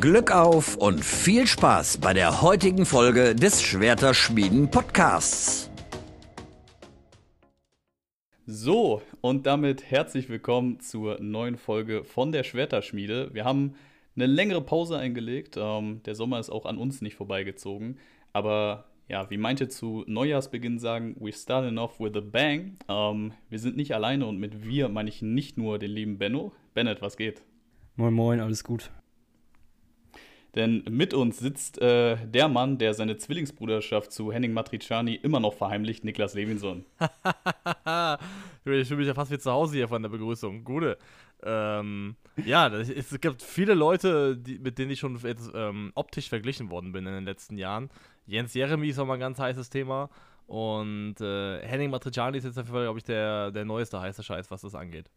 Glück auf und viel Spaß bei der heutigen Folge des Schwerterschmieden Podcasts. So, und damit herzlich willkommen zur neuen Folge von der Schwerterschmiede. Wir haben eine längere Pause eingelegt. Ähm, der Sommer ist auch an uns nicht vorbeigezogen. Aber ja, wie meinte zu Neujahrsbeginn sagen, we started off with a bang. Ähm, wir sind nicht alleine und mit wir meine ich nicht nur den lieben Benno. Bennett, was geht? Moin, moin, alles gut. Denn mit uns sitzt äh, der Mann, der seine Zwillingsbruderschaft zu Henning Matriciani immer noch verheimlicht, Niklas Levinson. ich fühle mich ja fast wie zu Hause hier von der Begrüßung. Gute. Ähm, ja, es gibt viele Leute, die, mit denen ich schon jetzt, ähm, optisch verglichen worden bin in den letzten Jahren. Jens Jeremy ist auch mal ein ganz heißes Thema. Und äh, Henning Matriciani ist jetzt dafür, glaube ich, der, der neueste heiße Scheiß, was das angeht.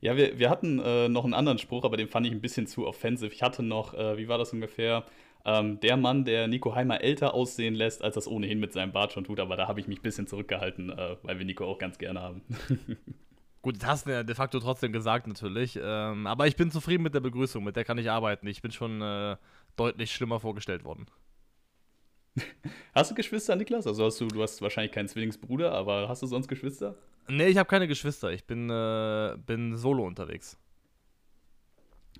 Ja, wir, wir hatten äh, noch einen anderen Spruch, aber den fand ich ein bisschen zu offensiv. Ich hatte noch, äh, wie war das ungefähr? Ähm, der Mann, der Nico Heimer älter aussehen lässt, als das ohnehin mit seinem Bart schon tut, aber da habe ich mich ein bisschen zurückgehalten, äh, weil wir Nico auch ganz gerne haben. Gut, das hast du ja de facto trotzdem gesagt, natürlich. Ähm, aber ich bin zufrieden mit der Begrüßung, mit der kann ich arbeiten. Ich bin schon äh, deutlich schlimmer vorgestellt worden. Hast du Geschwister, Niklas? Also hast du, du hast wahrscheinlich keinen Zwillingsbruder, aber hast du sonst Geschwister? Nee, ich habe keine Geschwister. Ich bin, äh, bin solo unterwegs.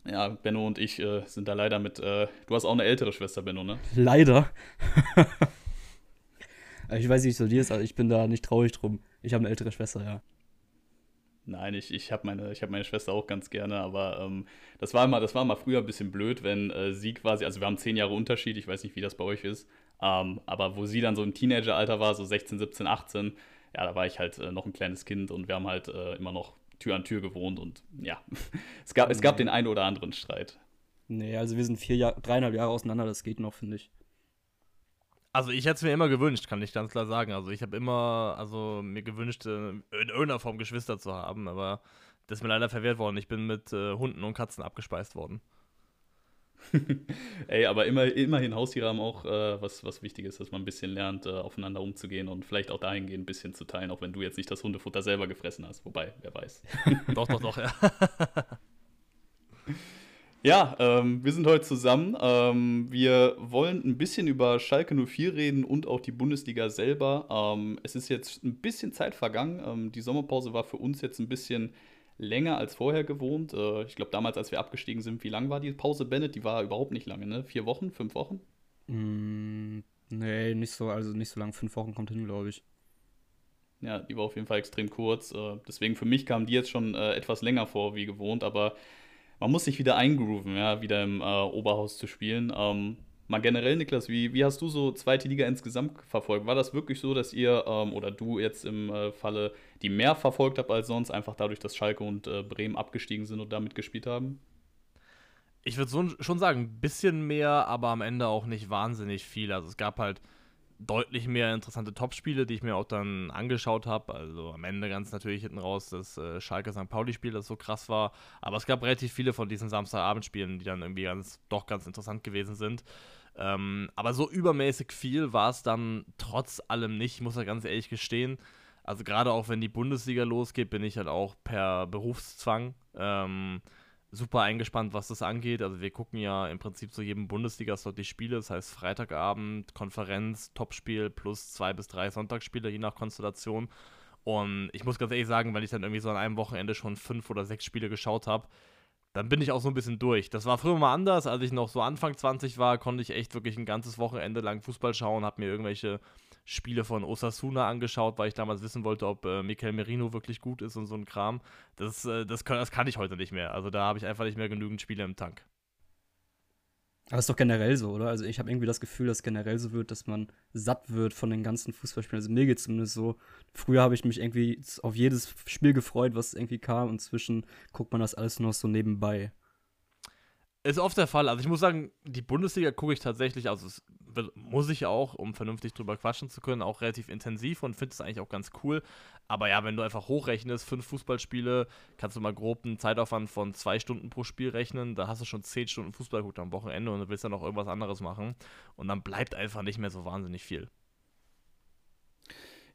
Ja, Benno und ich äh, sind da leider mit. Äh, du hast auch eine ältere Schwester, Benno, ne? Leider. ich weiß nicht, wie es so dir ist, aber ich bin da nicht traurig drum. Ich habe eine ältere Schwester, ja. Nein, ich, ich habe meine, hab meine Schwester auch ganz gerne, aber ähm, das, war immer, das war mal früher ein bisschen blöd, wenn äh, sie quasi, also wir haben zehn Jahre Unterschied, ich weiß nicht, wie das bei euch ist, ähm, aber wo sie dann so im Teenageralter war, so 16, 17, 18, ja, da war ich halt äh, noch ein kleines Kind und wir haben halt äh, immer noch Tür an Tür gewohnt und ja, es gab, es gab den einen oder anderen Streit. Nee, also wir sind vier Jahr, dreieinhalb Jahre auseinander, das geht noch, finde ich. Also ich hätte es mir immer gewünscht, kann ich ganz klar sagen. Also ich habe immer, also mir gewünscht, äh, in irgendeiner Form Geschwister zu haben, aber das ist mir leider verwehrt worden. Ich bin mit äh, Hunden und Katzen abgespeist worden. Ey, aber immer, immerhin Haustiere haben auch äh, was, was Wichtiges, dass man ein bisschen lernt, äh, aufeinander umzugehen und vielleicht auch dahingehend ein bisschen zu teilen, auch wenn du jetzt nicht das Hundefutter selber gefressen hast. Wobei, wer weiß. doch, doch, doch, ja. Ja, ähm, wir sind heute zusammen. Ähm, wir wollen ein bisschen über Schalke 04 reden und auch die Bundesliga selber. Ähm, es ist jetzt ein bisschen Zeit vergangen. Ähm, die Sommerpause war für uns jetzt ein bisschen länger als vorher gewohnt. Äh, ich glaube, damals, als wir abgestiegen sind, wie lang war die Pause, Bennett? Die war überhaupt nicht lange, ne? Vier Wochen, fünf Wochen? Mm, nee, nicht so, also nicht so lang. Fünf Wochen kommt hin, glaube ich. Ja, die war auf jeden Fall extrem kurz. Äh, deswegen für mich kam die jetzt schon äh, etwas länger vor wie gewohnt, aber man muss sich wieder eingrooven, ja, wieder im äh, Oberhaus zu spielen. Ähm, mal generell, Niklas, wie, wie hast du so zweite Liga insgesamt verfolgt? War das wirklich so, dass ihr ähm, oder du jetzt im äh, Falle die mehr verfolgt habt als sonst, einfach dadurch, dass Schalke und äh, Bremen abgestiegen sind und damit gespielt haben? Ich würde schon sagen, ein bisschen mehr, aber am Ende auch nicht wahnsinnig viel. Also es gab halt deutlich mehr interessante Topspiele, die ich mir auch dann angeschaut habe. Also am Ende ganz natürlich hinten raus das äh, Schalke St. Pauli-Spiel, das so krass war. Aber es gab relativ viele von diesen Samstagabendspielen, die dann irgendwie ganz, doch ganz interessant gewesen sind. Ähm, aber so übermäßig viel war es dann trotz allem nicht, muss ich ganz ehrlich gestehen. Also gerade auch wenn die Bundesliga losgeht, bin ich halt auch per Berufszwang. Ähm, super eingespannt, was das angeht. Also wir gucken ja im Prinzip zu jedem Bundesliga-Slot die Spiele. Das heißt Freitagabend, Konferenz, Topspiel plus zwei bis drei Sonntagsspiele, je nach Konstellation. Und ich muss ganz ehrlich sagen, wenn ich dann irgendwie so an einem Wochenende schon fünf oder sechs Spiele geschaut habe, dann bin ich auch so ein bisschen durch. Das war früher mal anders. Als ich noch so Anfang 20 war, konnte ich echt wirklich ein ganzes Wochenende lang Fußball schauen, habe mir irgendwelche Spiele von Osasuna angeschaut, weil ich damals wissen wollte, ob äh, Mikel Merino wirklich gut ist und so ein Kram. Das, äh, das, kann, das kann ich heute nicht mehr. Also da habe ich einfach nicht mehr genügend Spiele im Tank. Aber ist doch generell so, oder? Also ich habe irgendwie das Gefühl, dass generell so wird, dass man satt wird von den ganzen Fußballspielen. Also mir geht es zumindest so. Früher habe ich mich irgendwie auf jedes Spiel gefreut, was irgendwie kam. Und zwischen guckt man das alles noch so nebenbei. Ist oft der Fall. Also ich muss sagen, die Bundesliga gucke ich tatsächlich, also es muss ich auch, um vernünftig drüber quatschen zu können, auch relativ intensiv und finde es eigentlich auch ganz cool. Aber ja, wenn du einfach hochrechnest, fünf Fußballspiele, kannst du mal grob einen Zeitaufwand von zwei Stunden pro Spiel rechnen. Da hast du schon zehn Stunden Fußball geguckt am Wochenende und willst dann noch irgendwas anderes machen. Und dann bleibt einfach nicht mehr so wahnsinnig viel.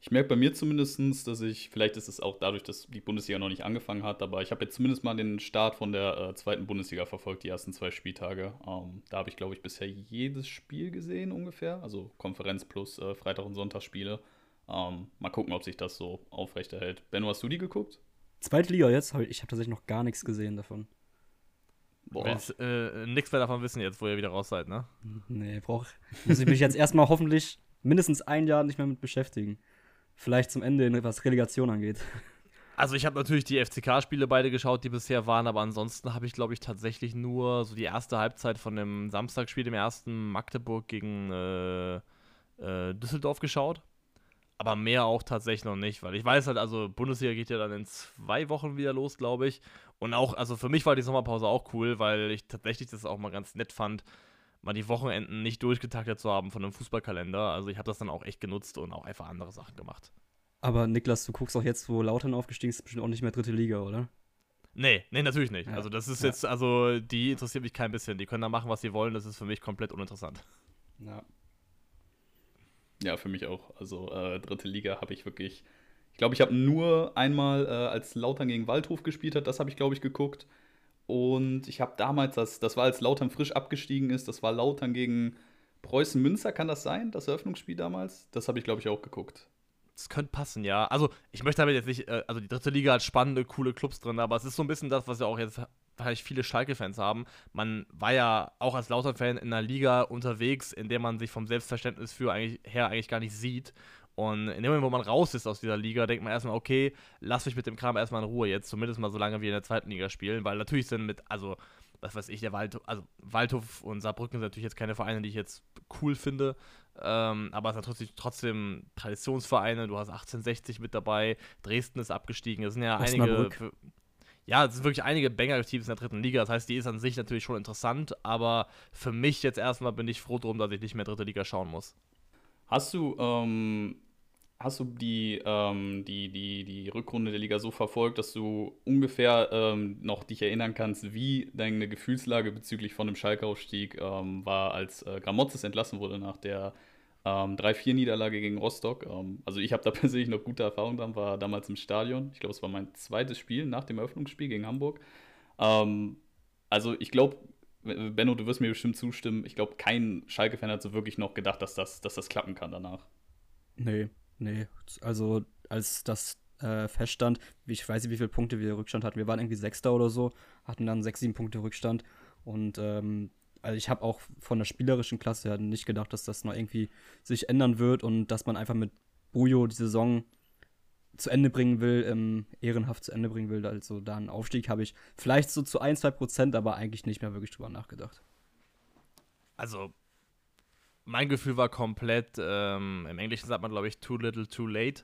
Ich merke bei mir zumindest, dass ich, vielleicht ist es auch dadurch, dass die Bundesliga noch nicht angefangen hat, aber ich habe jetzt zumindest mal den Start von der äh, zweiten Bundesliga verfolgt, die ersten zwei Spieltage. Ähm, da habe ich, glaube ich, bisher jedes Spiel gesehen ungefähr, also Konferenz plus äh, Freitag- und Sonntagsspiele. Ähm, mal gucken, ob sich das so aufrechterhält. Benno, hast du die geguckt? Zweite Liga jetzt? Ich habe tatsächlich noch gar nichts gesehen davon. Boah. Willst äh, nichts mehr davon wissen jetzt, wo ihr wieder raus seid, ne? Nee, brauch. Muss ich mich jetzt erstmal hoffentlich mindestens ein Jahr nicht mehr mit beschäftigen. Vielleicht zum Ende, was Relegation angeht. Also ich habe natürlich die FCK-Spiele beide geschaut, die bisher waren, aber ansonsten habe ich, glaube ich, tatsächlich nur so die erste Halbzeit von dem Samstagspiel, dem ersten Magdeburg gegen äh, äh, Düsseldorf geschaut. Aber mehr auch tatsächlich noch nicht, weil ich weiß halt, also Bundesliga geht ja dann in zwei Wochen wieder los, glaube ich. Und auch, also für mich war die Sommerpause auch cool, weil ich tatsächlich das auch mal ganz nett fand, mal die Wochenenden nicht durchgetaktet zu haben von einem Fußballkalender. Also ich habe das dann auch echt genutzt und auch einfach andere Sachen gemacht. Aber Niklas, du guckst auch jetzt, wo Lautern aufgestiegen ist, bestimmt auch nicht mehr dritte Liga, oder? Nee, nee, natürlich nicht. Ja. Also das ist ja. jetzt, also die interessiert mich kein bisschen. Die können da machen, was sie wollen. Das ist für mich komplett uninteressant. Ja. Ja, für mich auch. Also äh, dritte Liga habe ich wirklich. Ich glaube, ich habe nur einmal, äh, als Lautern gegen Waldhof gespielt hat, das habe ich, glaube ich, geguckt. Und ich habe damals, das, das war als Lautern frisch abgestiegen ist, das war Lautern gegen Preußen Münster, kann das sein, das Eröffnungsspiel damals? Das habe ich, glaube ich, auch geguckt. Das könnte passen, ja. Also, ich möchte damit jetzt nicht, äh, also die dritte Liga hat spannende, coole Clubs drin, aber es ist so ein bisschen das, was ja auch jetzt vielleicht viele Schalke-Fans haben. Man war ja auch als Lautern-Fan in einer Liga unterwegs, in der man sich vom Selbstverständnis für eigentlich, her eigentlich gar nicht sieht. Und in dem Moment, wo man raus ist aus dieser Liga, denkt man erstmal, okay, lass mich mit dem Kram erstmal in Ruhe jetzt, zumindest mal so lange wir in der zweiten Liga spielen, weil natürlich sind mit, also, was weiß ich, der Waldhof, also Waldhof und Saarbrücken sind natürlich jetzt keine Vereine, die ich jetzt cool finde, ähm, aber es sind trotzdem, trotzdem Traditionsvereine, du hast 1860 mit dabei, Dresden ist abgestiegen, es sind ja einige. Ja, es sind wirklich einige Banger-Teams in der dritten Liga. Das heißt, die ist an sich natürlich schon interessant, aber für mich jetzt erstmal bin ich froh drum, dass ich nicht mehr dritte Liga schauen muss. Hast du ähm, hast du die, ähm, die, die, die Rückrunde der Liga so verfolgt, dass du ungefähr ähm, noch dich erinnern kannst, wie deine Gefühlslage bezüglich von dem Schalke-Aufstieg ähm, war, als äh, Gramozis entlassen wurde nach der 3-4-Niederlage ähm, gegen Rostock? Ähm, also ich habe da persönlich noch gute Erfahrungen dran, war damals im Stadion. Ich glaube, es war mein zweites Spiel nach dem Eröffnungsspiel gegen Hamburg. Ähm, also ich glaube, Benno, du wirst mir bestimmt zustimmen, ich glaube, kein Schalke-Fan hat so wirklich noch gedacht, dass das, dass das klappen kann danach. Nee, Nee, also als das äh, feststand, ich weiß nicht, wie viele Punkte wir Rückstand hatten. Wir waren irgendwie Sechster oder so, hatten dann sechs, sieben Punkte Rückstand. Und ähm, also ich habe auch von der spielerischen Klasse her nicht gedacht, dass das noch irgendwie sich ändern wird und dass man einfach mit Bujo die Saison zu Ende bringen will, ähm, ehrenhaft zu Ende bringen will. Also da einen Aufstieg habe ich vielleicht so zu ein, zwei Prozent, aber eigentlich nicht mehr wirklich drüber nachgedacht. Also mein Gefühl war komplett, ähm, im Englischen sagt man, glaube ich, too little, too late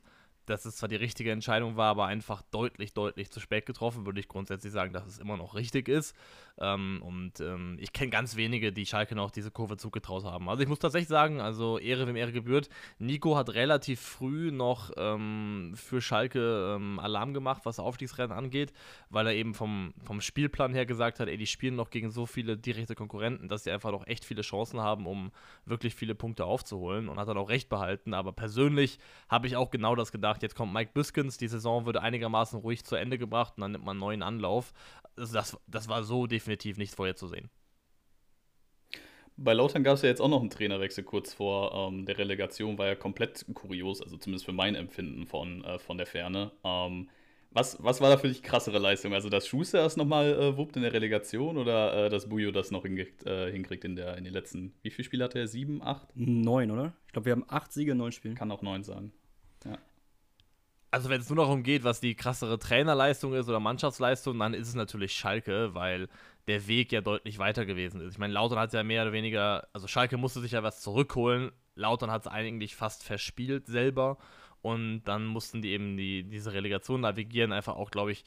dass es zwar die richtige Entscheidung war, aber einfach deutlich, deutlich zu spät getroffen, würde ich grundsätzlich sagen, dass es immer noch richtig ist. Ähm, und ähm, ich kenne ganz wenige, die Schalke noch diese Kurve zugetraut haben. Also ich muss tatsächlich sagen, also Ehre wem Ehre gebührt. Nico hat relativ früh noch ähm, für Schalke ähm, Alarm gemacht, was Aufstiegsrennen angeht, weil er eben vom, vom Spielplan her gesagt hat, ey, die spielen noch gegen so viele direkte Konkurrenten, dass sie einfach noch echt viele Chancen haben, um wirklich viele Punkte aufzuholen und hat dann auch recht behalten. Aber persönlich habe ich auch genau das gedacht, jetzt kommt Mike Biskins, die Saison wird einigermaßen ruhig zu Ende gebracht und dann nimmt man einen neuen Anlauf. Also das, das war so definitiv nicht vorherzusehen. Bei Lautern gab es ja jetzt auch noch einen Trainerwechsel kurz vor ähm, der Relegation, war ja komplett kurios, also zumindest für mein Empfinden von, äh, von der Ferne. Ähm, was, was war da für dich krassere Leistung? Also, dass Schuster das nochmal äh, wuppt in der Relegation oder äh, dass Bujo das noch hinkriegt, äh, hinkriegt in, der, in den letzten, wie viele Spiele hatte er? Sieben, acht? Neun, oder? Ich glaube, wir haben acht Siege in neun Spielen. Kann auch neun sein. Ja. Also wenn es nur darum geht, was die krassere Trainerleistung ist oder Mannschaftsleistung, dann ist es natürlich Schalke, weil der Weg ja deutlich weiter gewesen ist. Ich meine, Lautern hat ja mehr oder weniger, also Schalke musste sich ja was zurückholen. Lautern hat es eigentlich fast verspielt selber und dann mussten die eben die, diese Relegation navigieren, einfach auch, glaube ich,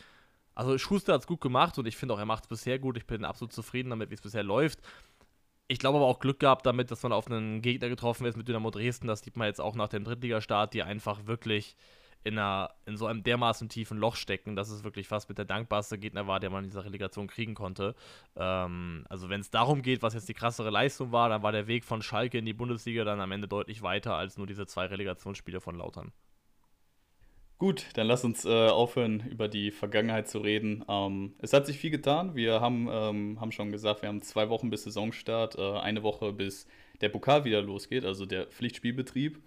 also Schuster hat es gut gemacht und ich finde auch, er macht es bisher gut. Ich bin absolut zufrieden damit, wie es bisher läuft. Ich glaube aber auch Glück gehabt damit, dass man auf einen Gegner getroffen ist mit Dynamo Dresden. Das sieht man jetzt auch nach dem Drittligastart, die einfach wirklich in, einer, in so einem dermaßen tiefen Loch stecken, dass es wirklich fast mit der dankbarste Gegner war, der man in dieser Relegation kriegen konnte. Ähm, also wenn es darum geht, was jetzt die krassere Leistung war, dann war der Weg von Schalke in die Bundesliga dann am Ende deutlich weiter als nur diese zwei Relegationsspiele von Lautern. Gut, dann lass uns äh, aufhören, über die Vergangenheit zu reden. Ähm, es hat sich viel getan. Wir haben, ähm, haben schon gesagt, wir haben zwei Wochen bis Saisonstart, äh, eine Woche bis der Pokal wieder losgeht, also der Pflichtspielbetrieb.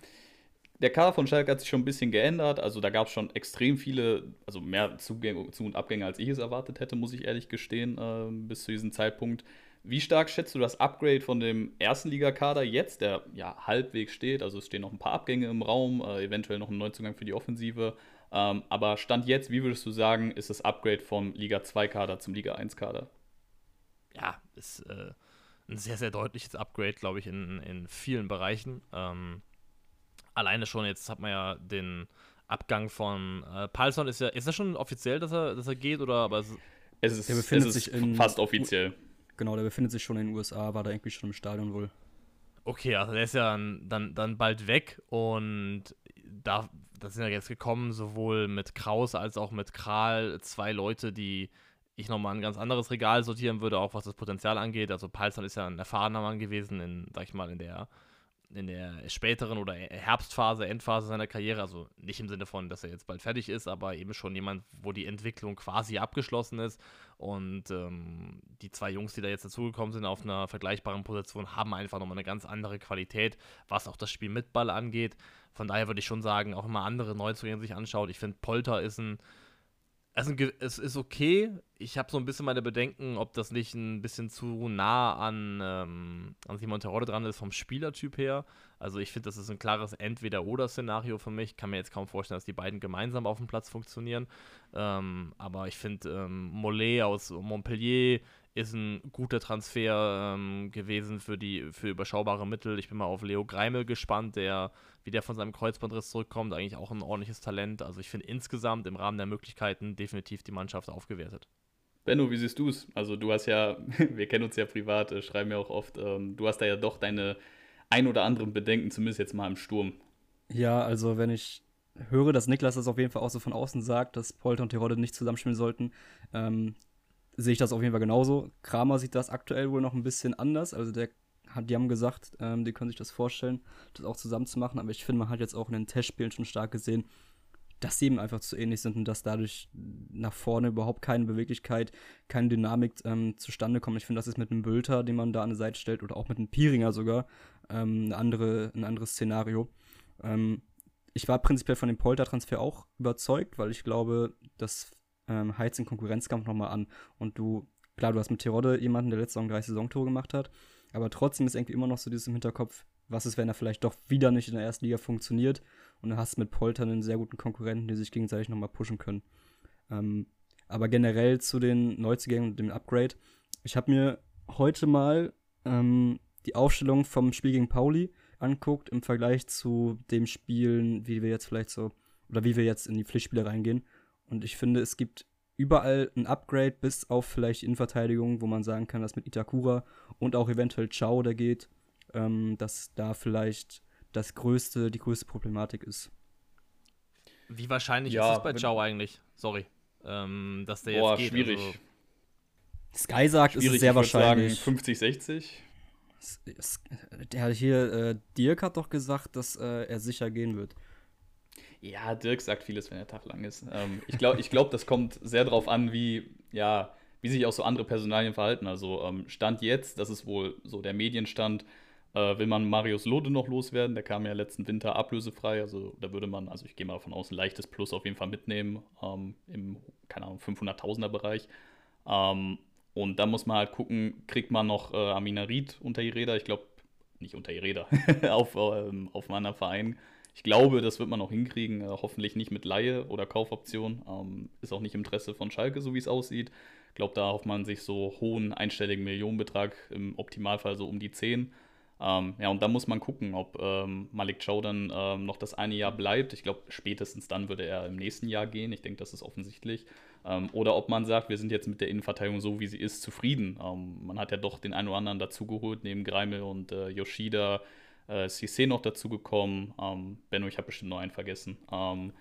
Der Kader von Schalke hat sich schon ein bisschen geändert. Also da gab es schon extrem viele, also mehr Zugänge Zu- und Abgänge, als ich es erwartet hätte, muss ich ehrlich gestehen, äh, bis zu diesem Zeitpunkt. Wie stark schätzt du das Upgrade von dem ersten Ligakader jetzt, der ja halbwegs steht? Also es stehen noch ein paar Abgänge im Raum, äh, eventuell noch ein Neuzugang für die Offensive. Ähm, aber Stand jetzt, wie würdest du sagen, ist das Upgrade vom Liga 2-Kader zum Liga 1-Kader? Ja, ist äh, ein sehr, sehr deutliches Upgrade, glaube ich, in, in vielen Bereichen. Ähm, alleine schon, jetzt hat man ja den Abgang von äh, Palsson, ist ja, ist das schon offiziell, dass er, dass er geht, oder aber es, Es ist, Der befindet es ist sich in- fast offiziell. Genau, der befindet sich schon in den USA, war da irgendwie schon im Stadion wohl. Okay, also der ist ja dann, dann, dann bald weg und da, da sind ja jetzt gekommen, sowohl mit Kraus als auch mit Kral, zwei Leute, die ich nochmal ein ganz anderes Regal sortieren würde, auch was das Potenzial angeht. Also Palsson ist ja ein erfahrener Mann gewesen in, sag ich mal, in der, in der späteren oder Herbstphase, Endphase seiner Karriere. Also nicht im Sinne von, dass er jetzt bald fertig ist, aber eben schon jemand, wo die Entwicklung quasi abgeschlossen ist. Und ähm, die zwei Jungs, die da jetzt dazugekommen sind auf einer vergleichbaren Position, haben einfach nochmal eine ganz andere Qualität, was auch das Spiel mit Ball angeht. Von daher würde ich schon sagen, auch immer andere Neuzugänge sich anschaut. Ich finde, Polter ist ein, es ist, ein, Ge- es ist okay. Ich habe so ein bisschen meine Bedenken, ob das nicht ein bisschen zu nah an, ähm, an Simon Terodde dran ist vom Spielertyp her. Also ich finde, das ist ein klares Entweder-Oder-Szenario für mich. Kann mir jetzt kaum vorstellen, dass die beiden gemeinsam auf dem Platz funktionieren. Ähm, aber ich finde, ähm, Mollet aus Montpellier ist ein guter Transfer ähm, gewesen für die für überschaubare Mittel. Ich bin mal auf Leo Greimel gespannt, der, wie der von seinem Kreuzbandriss zurückkommt, eigentlich auch ein ordentliches Talent. Also ich finde insgesamt im Rahmen der Möglichkeiten definitiv die Mannschaft aufgewertet. Benno, wie siehst du es? Also du hast ja, wir kennen uns ja privat, äh, schreiben ja auch oft, ähm, du hast da ja doch deine ein oder anderen Bedenken, zumindest jetzt mal im Sturm. Ja, also wenn ich höre, dass Niklas das auf jeden Fall auch so von außen sagt, dass Polter und Terodde nicht zusammenspielen sollten, ähm, sehe ich das auf jeden Fall genauso. Kramer sieht das aktuell wohl noch ein bisschen anders. Also der hat, die haben gesagt, ähm, die können sich das vorstellen, das auch zusammen zu machen. Aber ich finde, man hat jetzt auch in den Testspielen schon stark gesehen, dass sie eben einfach zu ähnlich sind und dass dadurch nach vorne überhaupt keine Beweglichkeit, keine Dynamik ähm, zustande kommt. Ich finde, das ist mit einem Bülter, den man da an die Seite stellt, oder auch mit einem Piringer sogar, ähm, eine andere, ein anderes Szenario. Ähm, ich war prinzipiell von dem Polter-Transfer auch überzeugt, weil ich glaube, das ähm, heizt den Konkurrenzkampf nochmal an. Und du, klar, du hast mit Terodde jemanden, der letzte Saison drei Saisontore gemacht hat, aber trotzdem ist irgendwie immer noch so dieses im Hinterkopf, was ist, wenn er vielleicht doch wieder nicht in der ersten Liga funktioniert und du hast mit Polter einen sehr guten Konkurrenten, die sich gegenseitig nochmal pushen können. Ähm, aber generell zu den Neuzugängen und dem Upgrade. Ich habe mir heute mal ähm, die Aufstellung vom Spiel gegen Pauli anguckt im Vergleich zu dem Spielen, wie wir jetzt vielleicht so, oder wie wir jetzt in die Pflichtspiele reingehen. Und ich finde, es gibt überall ein Upgrade, bis auf vielleicht Innenverteidigung, wo man sagen kann, dass mit Itakura und auch eventuell Chao, der geht, ähm, dass da vielleicht das größte, die größte Problematik ist. Wie wahrscheinlich Ja, ist es bei Ciao eigentlich? Sorry. Ähm, dass der Boah, jetzt geht. schwierig. Also, Sky sagt, es schwierig, ist sehr ich würd wahrscheinlich. Sagen 50, 60. Es- es- Der hat hier, äh, Dirk hat doch gesagt, dass äh, er sicher gehen wird. Ja, Dirk sagt vieles, wenn der Tag lang ist. Ähm, ich glaube, ich glaub, das kommt sehr darauf an, wie, ja, wie sich auch so andere Personalien verhalten. Also ähm, Stand jetzt, das ist wohl so der Medienstand, äh, will man Marius Lode noch loswerden. Der kam ja letzten Winter ablösefrei. Also da würde man, also ich gehe mal davon aus, ein leichtes Plus auf jeden Fall mitnehmen ähm, im, keine Ahnung, 500.000er Bereich. Ähm, und da muss man halt gucken, kriegt man noch äh, Amina Ried unter die Räder? Ich glaube, nicht unter die Räder, auf, ähm, auf anderen Verein. Ich glaube, das wird man noch hinkriegen. Äh, hoffentlich nicht mit Laie oder Kaufoption. Ähm, ist auch nicht im Interesse von Schalke, so wie es aussieht. Ich glaube, da hofft man sich so hohen einstelligen Millionenbetrag, im Optimalfall so um die 10. Ähm, ja, und da muss man gucken, ob ähm, Malik Chow dann ähm, noch das eine Jahr bleibt. Ich glaube, spätestens dann würde er im nächsten Jahr gehen. Ich denke, das ist offensichtlich. Ähm, oder ob man sagt, wir sind jetzt mit der Innenverteidigung so, wie sie ist, zufrieden. Ähm, man hat ja doch den einen oder anderen dazugeholt, neben Greimel und äh, Yoshida. Äh, Cissé noch dazugekommen. Ähm, Benno, ich habe bestimmt noch einen vergessen. Ähm,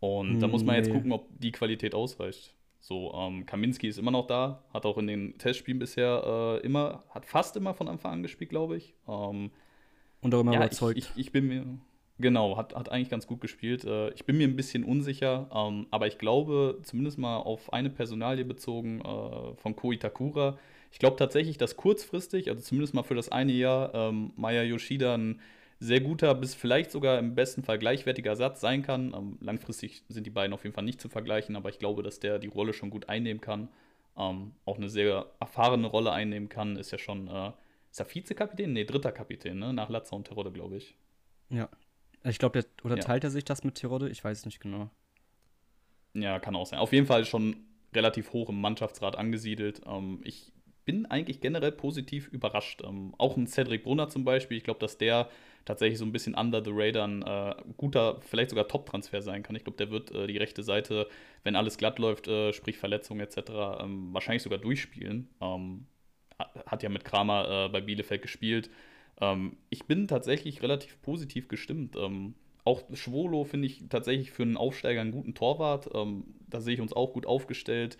und da muss man jetzt Nee. gucken, ob die Qualität ausreicht. So, ähm, Kaminski ist immer noch da, hat auch in den Testspielen bisher äh, immer, hat fast immer von Anfang an gespielt, glaube ich. Ähm, Und auch immer ja, ich, überzeugt. ich, ich bin mir, Genau, hat, hat eigentlich ganz gut gespielt. Äh, ich bin mir ein bisschen unsicher, ähm, aber ich glaube, zumindest mal auf eine Personalie bezogen äh, von Ko Itakura, ich glaube tatsächlich, dass kurzfristig, also zumindest mal für das eine Jahr, ähm, Maya Yoshida ein sehr guter bis vielleicht sogar im besten Fall gleichwertiger Satz sein kann. Ähm, langfristig sind die beiden auf jeden Fall nicht zu vergleichen, aber ich glaube, dass der die Rolle schon gut einnehmen kann. Ähm, auch eine sehr erfahrene Rolle einnehmen kann, ist ja schon, äh, ist er Vizekapitän? Nee, dritter Kapitän, ne? Nach Latza und Terodde, glaube ich. Ja. Ich glaube, oder ja. teilt er sich das mit Terodde? Ich weiß nicht genau. Ja, kann auch sein. Auf jeden Fall schon relativ hoch im Mannschaftsrat angesiedelt. Ähm, ich bin eigentlich generell positiv überrascht. Ähm, auch ein Cedric Brunner zum Beispiel. Ich glaube, dass der tatsächlich so ein bisschen under the radar ein äh, guter, vielleicht sogar Top-Transfer sein kann. Ich glaube, der wird äh, die rechte Seite, wenn alles glatt läuft, äh, sprich Verletzungen etc., ähm, wahrscheinlich sogar durchspielen. Ähm, hat ja mit Kramer äh, bei Bielefeld gespielt. Ähm, ich bin tatsächlich relativ positiv gestimmt. Ähm, auch Schwolo finde ich tatsächlich für einen Aufsteiger einen guten Torwart. Ähm, da sehe ich uns auch gut aufgestellt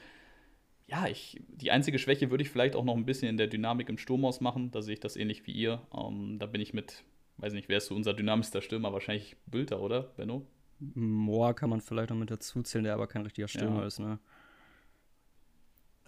ja, ich, die einzige Schwäche würde ich vielleicht auch noch ein bisschen in der Dynamik im Sturm ausmachen. Da sehe ich das ähnlich wie ihr. Ähm, da bin ich mit, weiß nicht, wer ist so unser dynamischster Stürmer? Wahrscheinlich Bülter, oder, Benno? Moa kann man vielleicht noch mit dazu zählen, der aber kein richtiger Stürmer ja. ist, ne?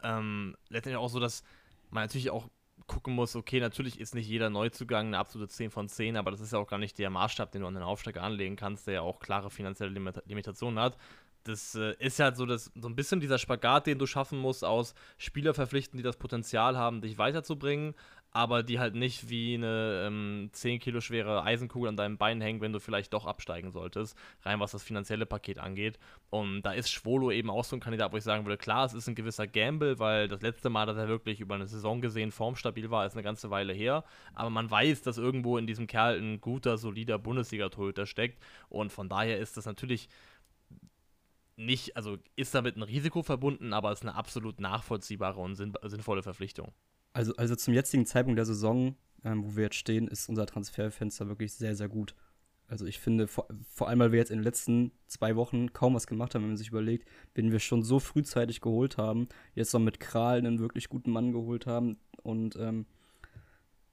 Ähm, letztendlich auch so, dass man natürlich auch gucken muss, okay, natürlich ist nicht jeder Neuzugang eine absolute 10 von 10, aber das ist ja auch gar nicht der Maßstab, den du an den Aufsteiger anlegen kannst, der ja auch klare finanzielle Limitationen hat das äh, ist halt so, das, so ein bisschen dieser Spagat, den du schaffen musst, aus Spieler verpflichten, die das Potenzial haben, dich weiterzubringen, aber die halt nicht wie eine ähm, 10 Kilo schwere Eisenkugel an deinem Bein hängen, wenn du vielleicht doch absteigen solltest, rein was das finanzielle Paket angeht. Und da ist Schwolo eben auch so ein Kandidat, wo ich sagen würde, klar, es ist ein gewisser Gamble, weil das letzte Mal, dass er wirklich über eine Saison gesehen formstabil war, ist eine ganze Weile her. Aber man weiß, dass irgendwo in diesem Kerl ein guter, solider Bundesliga-Torhüter steckt. Und von daher ist das natürlich nicht, also ist damit ein Risiko verbunden, aber es ist eine absolut nachvollziehbare und sinnvolle Verpflichtung. Also, also zum jetzigen Zeitpunkt der Saison, ähm, wo wir jetzt stehen, ist unser Transferfenster wirklich sehr, sehr gut. Also ich finde, vor, vor, allem, weil wir jetzt in den letzten zwei Wochen kaum was gemacht haben, wenn man sich überlegt, wenn wir schon so frühzeitig geholt haben, jetzt noch mit Kral einen wirklich guten Mann geholt haben und ähm,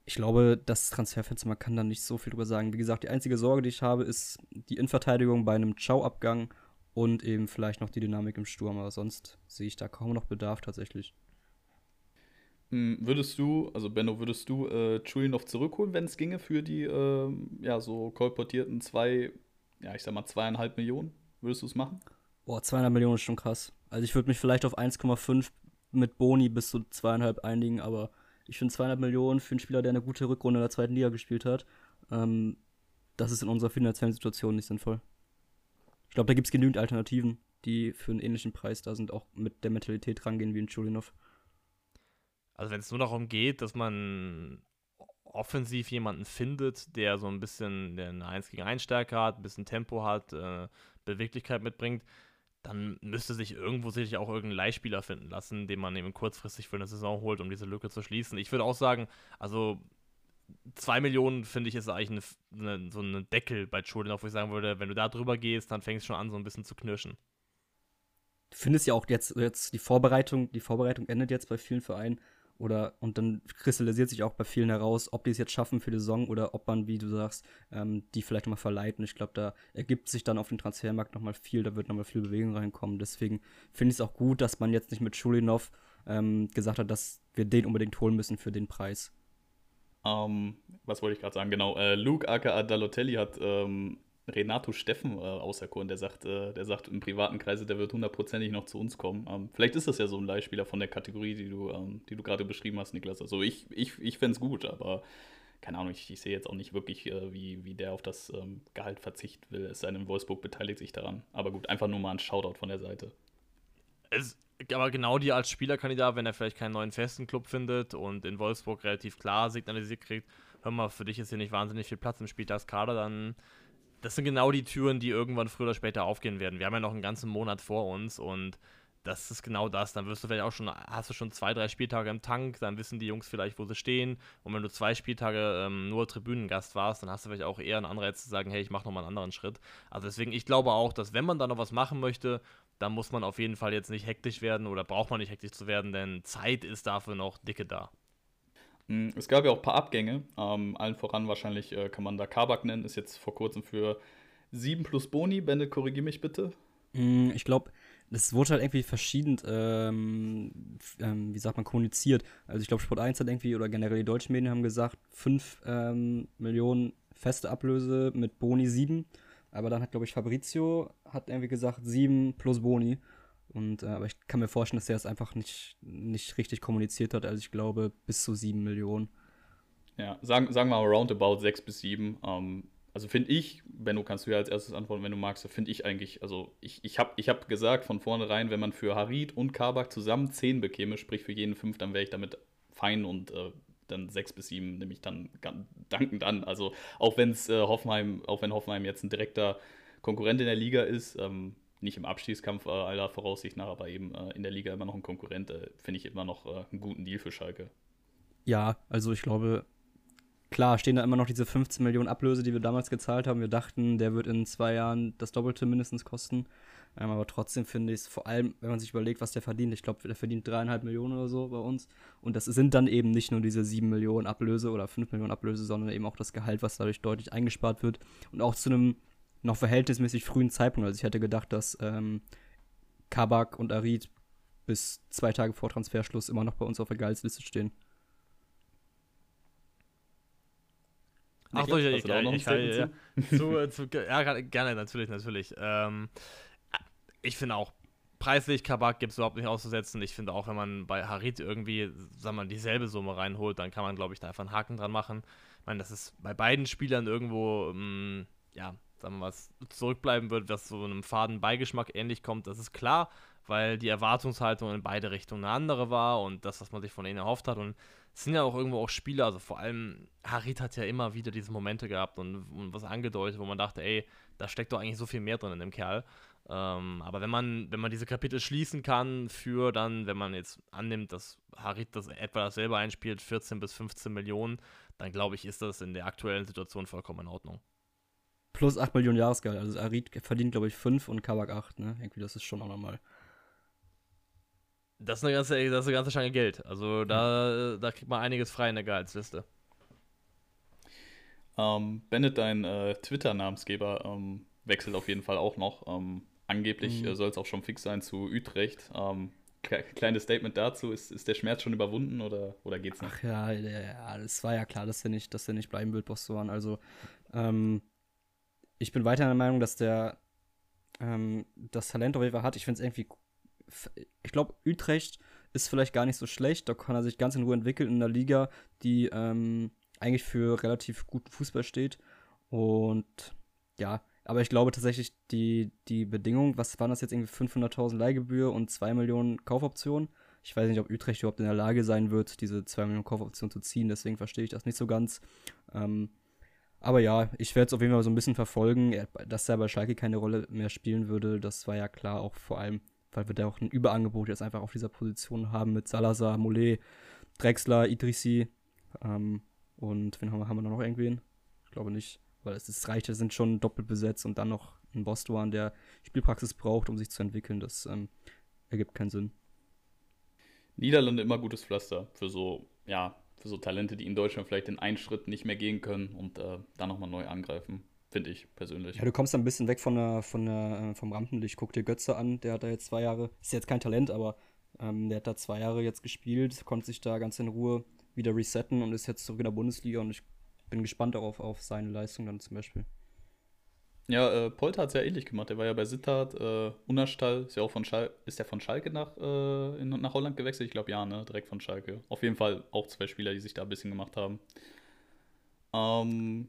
ich glaube, das Transferfenster, man kann da nicht so viel drüber sagen. Wie gesagt, die einzige Sorge, die ich habe, ist die Innenverteidigung bei einem Ciao-Abgang und eben vielleicht noch die Dynamik im Sturm, aber sonst sehe ich da kaum noch Bedarf tatsächlich. Hm, würdest du, also Benno, würdest du äh, Chulinov zurückholen, wenn es ginge für die äh, ja so kolportierten zwei, ja ich sag mal zweieinhalb Millionen? Würdest du es machen? Boah, zweieinhalb Millionen ist schon krass. Also ich würde mich vielleicht auf 1,5 mit Boni bis zu zweieinhalb einigen, aber ich finde zweieinhalb Millionen für einen Spieler, der eine gute Rückrunde in der zweiten Liga gespielt hat, ähm, das ist in unserer finanziellen Situation nicht sinnvoll. Ich glaube, da gibt es genügend Alternativen, die für einen ähnlichen Preis da sind, auch mit der Mentalität rangehen wie in Chulinov. Also wenn es nur darum geht, dass man offensiv jemanden findet, der so ein bisschen eine 1 gegen 1 Stärke hat, ein bisschen Tempo hat, äh, Beweglichkeit mitbringt, dann müsste sich irgendwo sicherlich auch irgendein Leihspieler finden lassen, den man eben kurzfristig für eine Saison holt, um diese Lücke zu schließen. Ich würde auch sagen, also zwei Millionen, finde ich, ist eigentlich eine, eine, so ein Deckel bei Schulden, wo ich sagen würde, wenn du da drüber gehst, dann fängst du schon an, so ein bisschen zu knirschen. Du findest ja auch jetzt, jetzt die Vorbereitung, die Vorbereitung endet jetzt bei vielen Vereinen oder und dann kristallisiert sich auch bei vielen heraus, ob die es jetzt schaffen für die Saison oder ob man, wie du sagst, ähm, die vielleicht nochmal verleiten. Ich glaube, da ergibt sich dann auf dem Transfermarkt nochmal viel, da wird nochmal viel Bewegung reinkommen. Deswegen finde ich es auch gut, dass man jetzt nicht mit Schulinov ähm, gesagt hat, dass wir den unbedingt holen müssen für den Preis. Ähm, was wollte ich gerade sagen? Genau, äh, Luke aka Dalotelli hat ähm, Renato Steffen äh, auserkoren. Der sagt, äh, der sagt im privaten Kreise, der wird hundertprozentig noch zu uns kommen. Ähm, vielleicht ist das ja so ein Leihspieler von der Kategorie, die du, ähm, die du gerade beschrieben hast, Niklas. Also ich, ich, ich fände es gut, aber keine Ahnung, ich, ich sehe jetzt auch nicht wirklich, äh, wie, wie der auf das ähm, Gehalt verzichten will. Es sei denn, Wolfsburg beteiligt sich daran. Aber gut, einfach nur mal ein Shoutout von der Seite. Es aber genau dir als Spielerkandidat, wenn er vielleicht keinen neuen festen Club findet und in Wolfsburg relativ klar signalisiert kriegt, hör mal, für dich ist hier nicht wahnsinnig viel Platz im Spieltagskader, dann das sind genau die Türen, die irgendwann früher oder später aufgehen werden. Wir haben ja noch einen ganzen Monat vor uns und das ist genau das. Dann wirst du vielleicht auch schon, hast du schon zwei, drei Spieltage im Tank, dann wissen die Jungs vielleicht, wo sie stehen. Und wenn du zwei Spieltage ähm, nur Tribünengast warst, dann hast du vielleicht auch eher einen Anreiz zu sagen, hey, ich mache nochmal einen anderen Schritt. Also deswegen, ich glaube auch, dass wenn man da noch was machen möchte, da muss man auf jeden Fall jetzt nicht hektisch werden oder braucht man nicht hektisch zu werden, denn Zeit ist dafür noch dicke da. Hm, es gab ja auch ein paar Abgänge. Ähm, allen voran wahrscheinlich äh, kann man da Kabak nennen. Ist jetzt vor kurzem für 7 plus Boni. Bende, korrigiere mich bitte. Mm, ich glaube, das wurde halt irgendwie verschieden, ähm, ähm, wie sagt man, kommuniziert. Also ich glaube, Sport 1 hat irgendwie, oder generell die deutschen Medien haben gesagt, 5 ähm, Millionen feste Ablöse mit Boni 7. Aber dann hat, glaube ich, Fabrizio hat irgendwie gesagt 7 plus Boni. Und, äh, aber ich kann mir vorstellen, dass er es einfach nicht, nicht richtig kommuniziert hat. Also ich glaube, bis zu 7 Millionen. Ja, sagen, sagen wir mal roundabout 6 bis 7. Ähm, also finde ich, Benno, kannst du ja als erstes antworten, wenn du magst, finde ich eigentlich, also ich, ich habe ich hab gesagt von vornherein, wenn man für Harid und Kabak zusammen 10 bekäme, sprich für jeden 5, dann wäre ich damit fein und äh, dann 6 bis 7 nehme ich dann dankend an. Also auch wenn es äh, Hoffenheim, auch wenn Hoffenheim jetzt ein direkter Konkurrent in der Liga ist, ähm, nicht im Abstiegskampf äh, aller Voraussicht nach, aber eben äh, in der Liga immer noch ein Konkurrent, äh, finde ich immer noch äh, einen guten Deal für Schalke. Ja, also ich glaube, klar stehen da immer noch diese 15 Millionen Ablöse, die wir damals gezahlt haben. Wir dachten, der wird in zwei Jahren das Doppelte mindestens kosten. Ähm, aber trotzdem finde ich es, vor allem, wenn man sich überlegt, was der verdient, ich glaube, der verdient dreieinhalb Millionen oder so bei uns. Und das sind dann eben nicht nur diese sieben Millionen Ablöse oder fünf Millionen Ablöse, sondern eben auch das Gehalt, was dadurch deutlich eingespart wird. Und auch zu einem noch verhältnismäßig frühen Zeitpunkt. Also ich hätte gedacht, dass ähm, Kabak und Arid bis zwei Tage vor Transferschluss immer noch bei uns auf der Gehaltsliste stehen. Ach so, ich, ich, ich, ja, zu, zu, ja, gerne, natürlich, natürlich. Ähm, ich finde auch, preislich Kabak gibt es überhaupt nicht auszusetzen. Ich finde auch, wenn man bei Harit irgendwie, sagen wir mal, dieselbe Summe reinholt, dann kann man, glaube ich, da einfach einen Haken dran machen. Ich meine, das ist bei beiden Spielern irgendwo, ähm, ja, sagen wir was zurückbleiben wird, was so einem faden Beigeschmack ähnlich kommt, das ist klar, weil die Erwartungshaltung in beide Richtungen eine andere war und das, was man sich von ihnen erhofft hat. Und es sind ja auch irgendwo auch Spieler, also vor allem Harit hat ja immer wieder diese Momente gehabt und, und was angedeutet, wo man dachte, ey, da steckt doch eigentlich so viel mehr drin in dem Kerl. Ähm, aber wenn man, wenn man diese Kapitel schließen kann für dann, wenn man jetzt annimmt, dass Harit das etwa dasselbe einspielt, 14 bis 15 Millionen, dann glaube ich, ist das in der aktuellen Situation vollkommen in Ordnung. Plus 8 Millionen Jahresgehalt. Also Arid verdient, glaube ich, 5 und Kabak 8, ne? Irgendwie, das ist schon auch nochmal. Das ist eine ganze, das ist eine ganze Stange Geld. Also da, da kriegt man einiges frei in der Gehaltsliste. Ähm, Bennett, dein äh, Twitter-Namensgeber, ähm, wechselt auf jeden Fall auch noch. Ähm, angeblich mhm. äh, soll es auch schon fix sein zu Utrecht. Ähm, kleines Statement dazu. Ist, ist der Schmerz schon überwunden oder, oder geht's noch? Ach ja, ja, das war ja klar, dass er nicht, dass er nicht bleiben wird, Bostoan. Also, ähm, ich bin weiter der Meinung, dass der ähm, das Talent auf jeden Fall hat. Ich finde es irgendwie. Ich glaube, Utrecht ist vielleicht gar nicht so schlecht. Da kann er sich ganz in Ruhe entwickeln in einer Liga, die ähm, eigentlich für relativ guten Fußball steht. Und ja, aber ich glaube tatsächlich, die, die Bedingung, was waren das jetzt irgendwie 500.000 Leihgebühr und 2 Millionen Kaufoptionen? Ich weiß nicht, ob Utrecht überhaupt in der Lage sein wird, diese 2 Millionen Kaufoptionen zu ziehen, deswegen verstehe ich das nicht so ganz. Ähm, aber ja, ich werde es auf jeden Fall so ein bisschen verfolgen. dass er bei Schalke keine Rolle mehr spielen würde, das war ja klar, auch vor allem, weil wir da auch ein Überangebot jetzt einfach auf dieser Position haben mit Salazar, Mollet, Drexler, Idrissi. Ähm, und wen haben wir, haben wir noch irgendwen? Ich glaube nicht, weil es ist reicht, sind schon doppelt besetzt und dann noch ein Bostuan, der Spielpraxis braucht, um sich zu entwickeln. Das ähm, ergibt keinen Sinn. Niederlande immer gutes Pflaster für so, ja, für so Talente, die in Deutschland vielleicht den einen Schritt nicht mehr gehen können und äh, dann nochmal neu angreifen. Finde ich persönlich. Ja, du kommst ein bisschen weg von der, von der, äh, vom Rampenlicht. Guck dir Götze an, der hat da jetzt zwei Jahre, ist jetzt kein Talent, aber ähm, der hat da zwei Jahre jetzt gespielt, konnte sich da ganz in Ruhe wieder resetten und ist jetzt zurück in der Bundesliga und ich bin gespannt darauf, auf seine Leistung dann zum Beispiel. Ja, äh, Polter hat es ja ähnlich gemacht. Der war ja bei Sittard, äh, Unnerstall, ist ja auch von Schalke, ist der von Schalke nach, äh, in, nach Holland gewechselt? Ich glaube ja, ne? Direkt von Schalke. Auf jeden Fall auch zwei Spieler, die sich da ein bisschen gemacht haben. Ähm,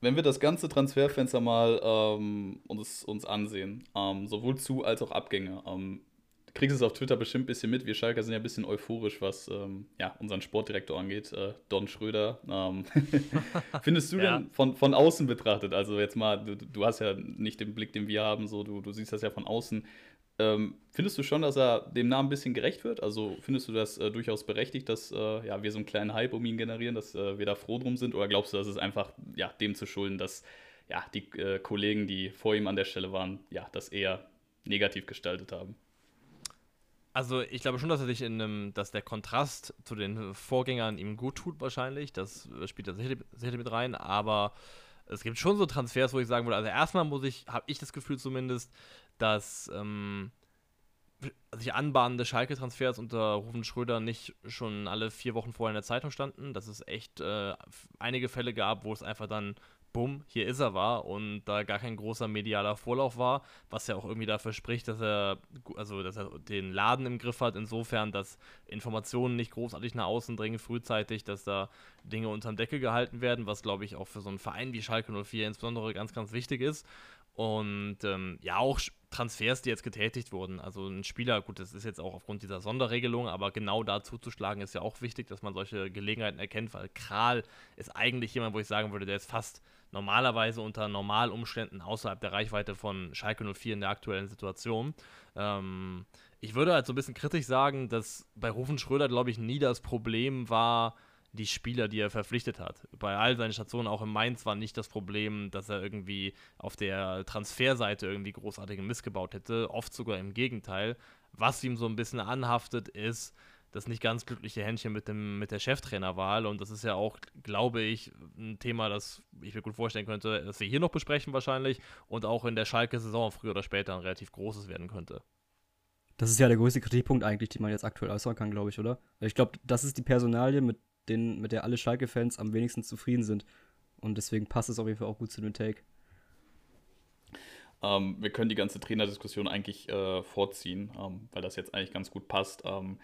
wenn wir das ganze Transferfenster mal ähm, uns, uns ansehen, ähm, sowohl zu als auch Abgänge, ähm, kriegst es auf Twitter bestimmt ein bisschen mit. Wir Schalker sind ja ein bisschen euphorisch, was ähm, ja, unseren Sportdirektor angeht, äh, Don Schröder. Ähm, findest du ja. denn von, von außen betrachtet, also jetzt mal, du, du hast ja nicht den Blick, den wir haben, so du, du siehst das ja von außen. Ähm, findest du schon, dass er dem Namen ein bisschen gerecht wird? Also findest du das äh, durchaus berechtigt, dass äh, ja, wir so einen kleinen Hype um ihn generieren, dass äh, wir da froh drum sind? Oder glaubst du, dass es einfach ja, dem zu schulden, dass ja, die äh, Kollegen, die vor ihm an der Stelle waren, ja, das eher negativ gestaltet haben? Also ich glaube schon, dass er sich in einem, dass der Kontrast zu den Vorgängern ihm gut tut wahrscheinlich. Das spielt er sicherlich, sicherlich mit rein, aber es gibt schon so Transfers, wo ich sagen würde, also erstmal muss ich, habe ich das Gefühl zumindest, dass ähm, sich anbahnende Schalke-Transfers unter Rufen Schröder nicht schon alle vier Wochen vorher in der Zeitung standen, dass es echt äh, einige Fälle gab, wo es einfach dann bumm, hier ist er war und da gar kein großer medialer Vorlauf war, was ja auch irgendwie dafür spricht, dass er also dass er den Laden im Griff hat, insofern, dass Informationen nicht großartig nach außen dringen frühzeitig, dass da Dinge unterm Deckel gehalten werden, was glaube ich auch für so einen Verein wie Schalke 04 insbesondere ganz ganz wichtig ist. Und ähm, ja, auch Transfers, die jetzt getätigt wurden. Also ein Spieler, gut, das ist jetzt auch aufgrund dieser Sonderregelung, aber genau da zuzuschlagen ist ja auch wichtig, dass man solche Gelegenheiten erkennt, weil Kral ist eigentlich jemand, wo ich sagen würde, der ist fast normalerweise unter Normalumständen außerhalb der Reichweite von Schalke 04 in der aktuellen Situation. Ähm, ich würde halt so ein bisschen kritisch sagen, dass bei Rufen Schröder, glaube ich, nie das Problem war, die Spieler, die er verpflichtet hat. Bei all seinen Stationen, auch in Mainz, war nicht das Problem, dass er irgendwie auf der Transferseite irgendwie großartigen Mist gebaut hätte. Oft sogar im Gegenteil. Was ihm so ein bisschen anhaftet, ist, das nicht ganz glückliche Händchen mit, dem, mit der Cheftrainerwahl. Und das ist ja auch, glaube ich, ein Thema, das ich mir gut vorstellen könnte, dass wir hier noch besprechen wahrscheinlich und auch in der Schalke-Saison früher oder später ein relativ großes werden könnte. Das ist ja der größte Kritikpunkt eigentlich, den man jetzt aktuell äußern kann, glaube ich, oder? Ich glaube, das ist die Personalie, mit, den, mit der alle Schalke-Fans am wenigsten zufrieden sind. Und deswegen passt es auf jeden Fall auch gut zu dem Take. Ähm, wir können die ganze Trainerdiskussion eigentlich äh, vorziehen, ähm, weil das jetzt eigentlich ganz gut passt. Ähm,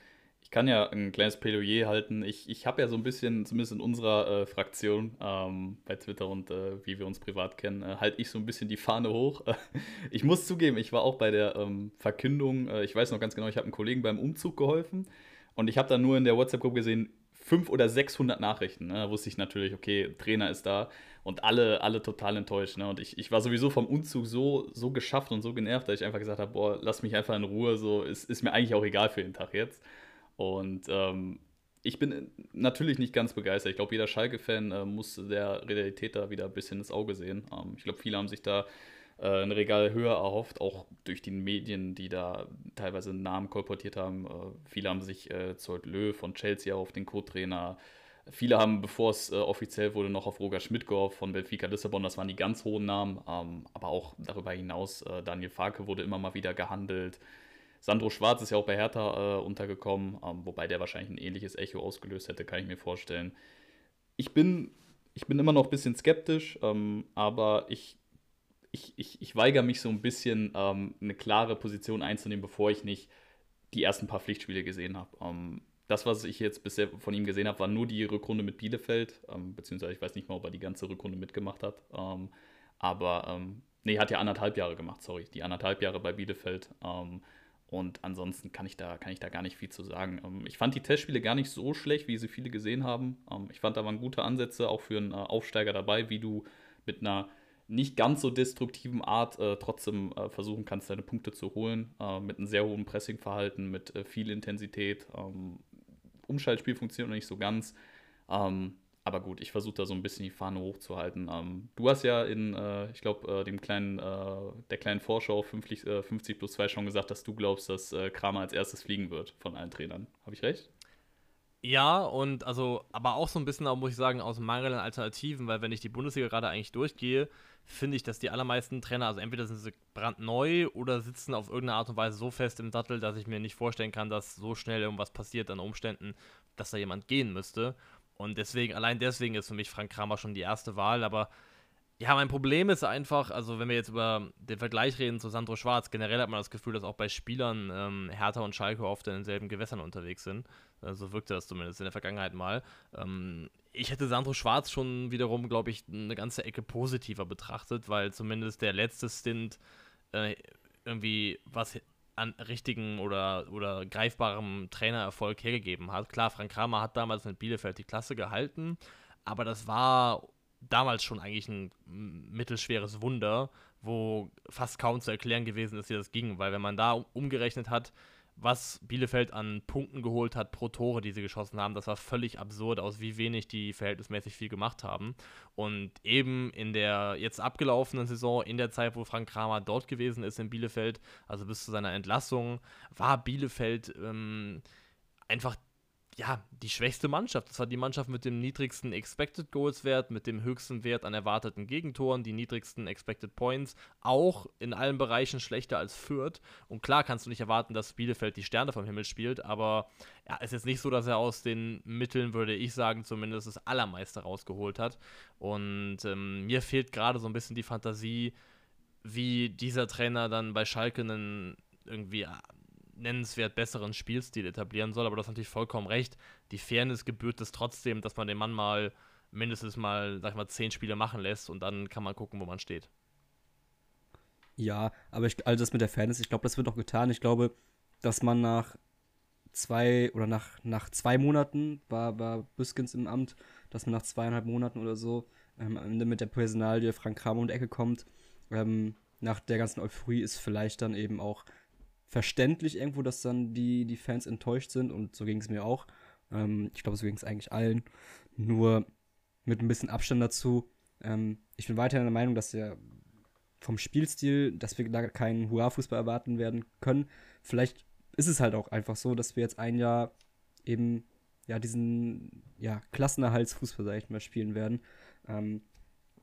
kann ja ein kleines Plädoyer halten. Ich, ich habe ja so ein bisschen, zumindest in unserer äh, Fraktion ähm, bei Twitter und äh, wie wir uns privat kennen, äh, halte ich so ein bisschen die Fahne hoch. ich muss zugeben, ich war auch bei der ähm, Verkündung, äh, ich weiß noch ganz genau, ich habe einem Kollegen beim Umzug geholfen und ich habe dann nur in der WhatsApp-Gruppe gesehen, 500 oder 600 Nachrichten. Ne? Da wusste ich natürlich, okay, Trainer ist da und alle, alle total enttäuscht. Ne? Und ich, ich war sowieso vom Umzug so, so geschafft und so genervt, dass ich einfach gesagt habe, boah, lass mich einfach in Ruhe, so ist, ist mir eigentlich auch egal für den Tag jetzt. Und ähm, ich bin natürlich nicht ganz begeistert. Ich glaube, jeder Schalke-Fan äh, muss der Realität da wieder ein bisschen ins Auge sehen. Ähm, ich glaube, viele haben sich da äh, ein Regal höher erhofft, auch durch die Medien, die da teilweise Namen kolportiert haben. Äh, viele haben sich äh, Zolt Löw von Chelsea auf den Co-Trainer. Viele haben, bevor es äh, offiziell wurde, noch auf Roger Schmidt gehofft von Benfica Lissabon. Das waren die ganz hohen Namen. Ähm, aber auch darüber hinaus, äh, Daniel Farke wurde immer mal wieder gehandelt. Sandro Schwarz ist ja auch bei Hertha äh, untergekommen, ähm, wobei der wahrscheinlich ein ähnliches Echo ausgelöst hätte, kann ich mir vorstellen. Ich bin, ich bin immer noch ein bisschen skeptisch, ähm, aber ich, ich, ich, ich weigere mich so ein bisschen, ähm, eine klare Position einzunehmen, bevor ich nicht die ersten paar Pflichtspiele gesehen habe. Ähm, das, was ich jetzt bisher von ihm gesehen habe, war nur die Rückrunde mit Bielefeld, ähm, beziehungsweise ich weiß nicht mal, ob er die ganze Rückrunde mitgemacht hat. Ähm, aber, nee, hat ja anderthalb Jahre gemacht, sorry, die anderthalb Jahre bei Bielefeld. Und ansonsten kann ich da, kann ich da gar nicht viel zu sagen. Ähm, ich fand die Testspiele gar nicht so schlecht, wie sie viele gesehen haben. Ähm, ich fand da waren gute Ansätze auch für einen äh, Aufsteiger dabei, wie du mit einer nicht ganz so destruktiven Art äh, trotzdem äh, versuchen kannst, deine Punkte zu holen. Äh, mit einem sehr hohen Pressingverhalten, mit äh, viel Intensität. Ähm, Umschaltspiel funktioniert noch nicht so ganz. Ähm, aber gut, ich versuche da so ein bisschen die Fahne hochzuhalten. Ähm, du hast ja in, äh, ich glaube, äh, dem kleinen, äh, der kleinen Vorschau 50, 50, äh, plus 2 schon gesagt, dass du glaubst, dass äh, Kramer als erstes fliegen wird von allen Trainern. Habe ich recht? Ja, und also, aber auch so ein bisschen, muss ich sagen, aus Mangel an Alternativen, weil wenn ich die Bundesliga gerade eigentlich durchgehe, finde ich, dass die allermeisten Trainer, also entweder sind sie brandneu oder sitzen auf irgendeine Art und Weise so fest im Sattel, dass ich mir nicht vorstellen kann, dass so schnell irgendwas passiert an Umständen, dass da jemand gehen müsste. Und deswegen, allein deswegen ist für mich Frank Kramer schon die erste Wahl. Aber ja, mein Problem ist einfach, also wenn wir jetzt über den Vergleich reden zu Sandro Schwarz, generell hat man das Gefühl, dass auch bei Spielern ähm, Hertha und Schalke oft in denselben Gewässern unterwegs sind. So also wirkte das zumindest in der Vergangenheit mal. Ähm, ich hätte Sandro Schwarz schon wiederum, glaube ich, eine ganze Ecke positiver betrachtet, weil zumindest der letzte Stint äh, irgendwie was an richtigen oder, oder greifbarem Trainererfolg hergegeben hat. Klar, Frank Kramer hat damals mit Bielefeld die Klasse gehalten, aber das war damals schon eigentlich ein mittelschweres Wunder, wo fast kaum zu erklären gewesen ist, wie das ging, weil wenn man da umgerechnet hat, was Bielefeld an Punkten geholt hat pro Tore, die sie geschossen haben, das war völlig absurd, aus wie wenig die verhältnismäßig viel gemacht haben. Und eben in der jetzt abgelaufenen Saison, in der Zeit, wo Frank Kramer dort gewesen ist in Bielefeld, also bis zu seiner Entlassung, war Bielefeld ähm, einfach ja, die schwächste Mannschaft. Das war die Mannschaft mit dem niedrigsten Expected Goals Wert, mit dem höchsten Wert an erwarteten Gegentoren, die niedrigsten Expected Points, auch in allen Bereichen schlechter als Fürth. Und klar kannst du nicht erwarten, dass Bielefeld die Sterne vom Himmel spielt, aber ja, es ist jetzt nicht so, dass er aus den Mitteln, würde ich sagen, zumindest das Allermeiste rausgeholt hat. Und ähm, mir fehlt gerade so ein bisschen die Fantasie, wie dieser Trainer dann bei Schalke irgendwie nennenswert besseren Spielstil etablieren soll, aber das ist natürlich vollkommen recht. Die Fairness gebührt es trotzdem, dass man den Mann mal mindestens mal, sag ich mal, zehn Spiele machen lässt und dann kann man gucken, wo man steht. Ja, aber ich, also das mit der Fairness, ich glaube, das wird auch getan. Ich glaube, dass man nach zwei oder nach, nach zwei Monaten war, war Büskens im Amt, dass man nach zweieinhalb Monaten oder so ähm, am Ende mit der Personalie Frank Kramer die Ecke kommt. Ähm, nach der ganzen Euphorie ist vielleicht dann eben auch verständlich irgendwo, dass dann die, die Fans enttäuscht sind und so ging es mir auch. Ähm, ich glaube, so ging es eigentlich allen. Nur mit ein bisschen Abstand dazu. Ähm, ich bin weiterhin der Meinung, dass er vom Spielstil, dass wir da keinen Hurra-Fußball erwarten werden können. Vielleicht ist es halt auch einfach so, dass wir jetzt ein Jahr eben ja diesen ja, Klassenerhaltsfußball, sag ich mal, spielen werden. Ähm,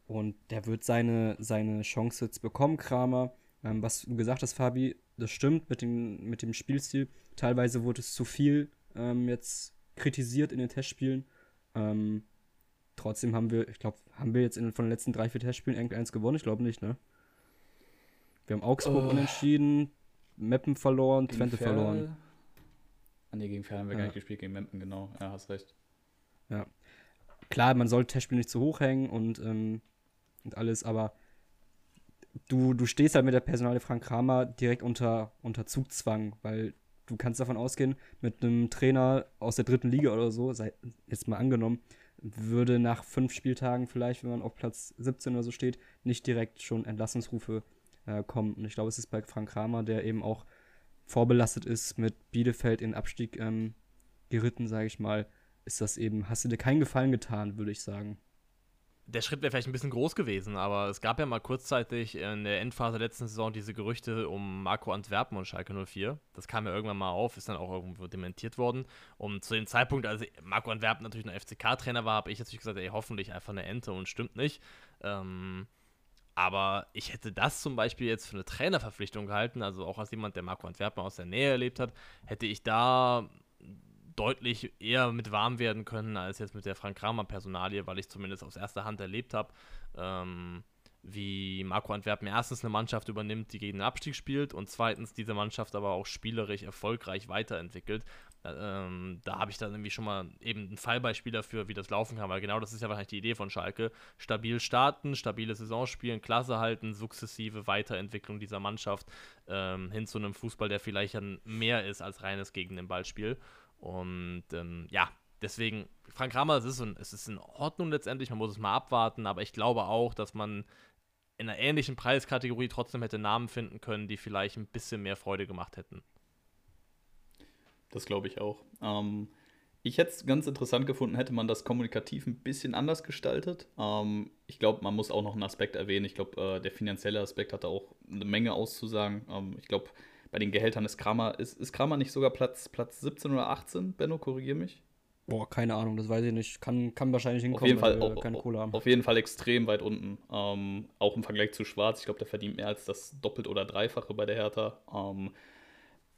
und der wird seine, seine Chance jetzt bekommen, Kramer. Ähm, was du gesagt hast, Fabi, das stimmt mit dem, mit dem Spielstil. Teilweise wurde es zu viel ähm, jetzt kritisiert in den Testspielen. Ähm, trotzdem haben wir, ich glaube, haben wir jetzt in, von den letzten drei, vier Testspielen irgendeins gewonnen? Ich glaube nicht, ne? Wir haben Augsburg oh. unentschieden, Meppen verloren, gegen Twente Ferl. verloren. Ah, ne, gegen Ferl haben wir ja. gar nicht gespielt, gegen Meppen, genau. Ja, hast recht. Ja. Klar, man soll Testspiel nicht zu hoch hängen und, ähm, und alles, aber du, du stehst halt mit der Personale Frank Kramer direkt unter, unter Zugzwang, weil du kannst davon ausgehen, mit einem Trainer aus der dritten Liga oder so, sei jetzt mal angenommen, würde nach fünf Spieltagen vielleicht, wenn man auf Platz 17 oder so steht, nicht direkt schon Entlassungsrufe äh, kommen. Und ich glaube, es ist bei Frank Kramer, der eben auch vorbelastet ist, mit Bielefeld in Abstieg ähm, geritten, sage ich mal, ist das eben, hast du dir keinen Gefallen getan, würde ich sagen der Schritt wäre vielleicht ein bisschen groß gewesen, aber es gab ja mal kurzzeitig in der Endphase der letzten Saison diese Gerüchte um Marco Antwerpen und Schalke 04. Das kam ja irgendwann mal auf, ist dann auch irgendwo dementiert worden. Und zu dem Zeitpunkt, als Marco Antwerpen natürlich ein FCK-Trainer war, habe ich natürlich gesagt, ey, hoffentlich einfach eine Ente und stimmt nicht. Ähm, aber ich hätte das zum Beispiel jetzt für eine Trainerverpflichtung gehalten, also auch als jemand, der Marco Antwerpen aus der Nähe erlebt hat, hätte ich da deutlich eher mit warm werden können als jetzt mit der Frank Kramer Personalie, weil ich zumindest aus erster Hand erlebt habe, ähm, wie Marco Antwerpen erstens eine Mannschaft übernimmt, die gegen den Abstieg spielt und zweitens diese Mannschaft aber auch spielerisch erfolgreich weiterentwickelt. Ähm, da habe ich dann irgendwie schon mal eben ein Fallbeispiel dafür, wie das laufen kann, weil genau das ist ja wahrscheinlich die Idee von Schalke. Stabil starten, stabile Saison spielen, Klasse halten, sukzessive Weiterentwicklung dieser Mannschaft ähm, hin zu einem Fußball, der vielleicht mehr ist als reines gegen den Ballspiel. Und ähm, ja, deswegen, Frank Kramer, es ist, in, es ist in Ordnung letztendlich, man muss es mal abwarten, aber ich glaube auch, dass man in einer ähnlichen Preiskategorie trotzdem hätte Namen finden können, die vielleicht ein bisschen mehr Freude gemacht hätten. Das glaube ich auch. Ähm, ich hätte es ganz interessant gefunden, hätte man das kommunikativ ein bisschen anders gestaltet. Ähm, ich glaube, man muss auch noch einen Aspekt erwähnen. Ich glaube, äh, der finanzielle Aspekt hatte auch eine Menge auszusagen. Ähm, ich glaube, bei den Gehältern ist Kramer, ist, ist Kramer nicht sogar Platz, Platz 17 oder 18? Benno, korrigier mich. Boah, keine Ahnung, das weiß ich nicht. Kann, kann wahrscheinlich hinkommen, auf jeden Fall, wir keine Kohle haben. Auf jeden Fall extrem weit unten. Ähm, auch im Vergleich zu Schwarz. Ich glaube, der verdient mehr als das doppelt oder dreifache bei der Hertha. Ähm,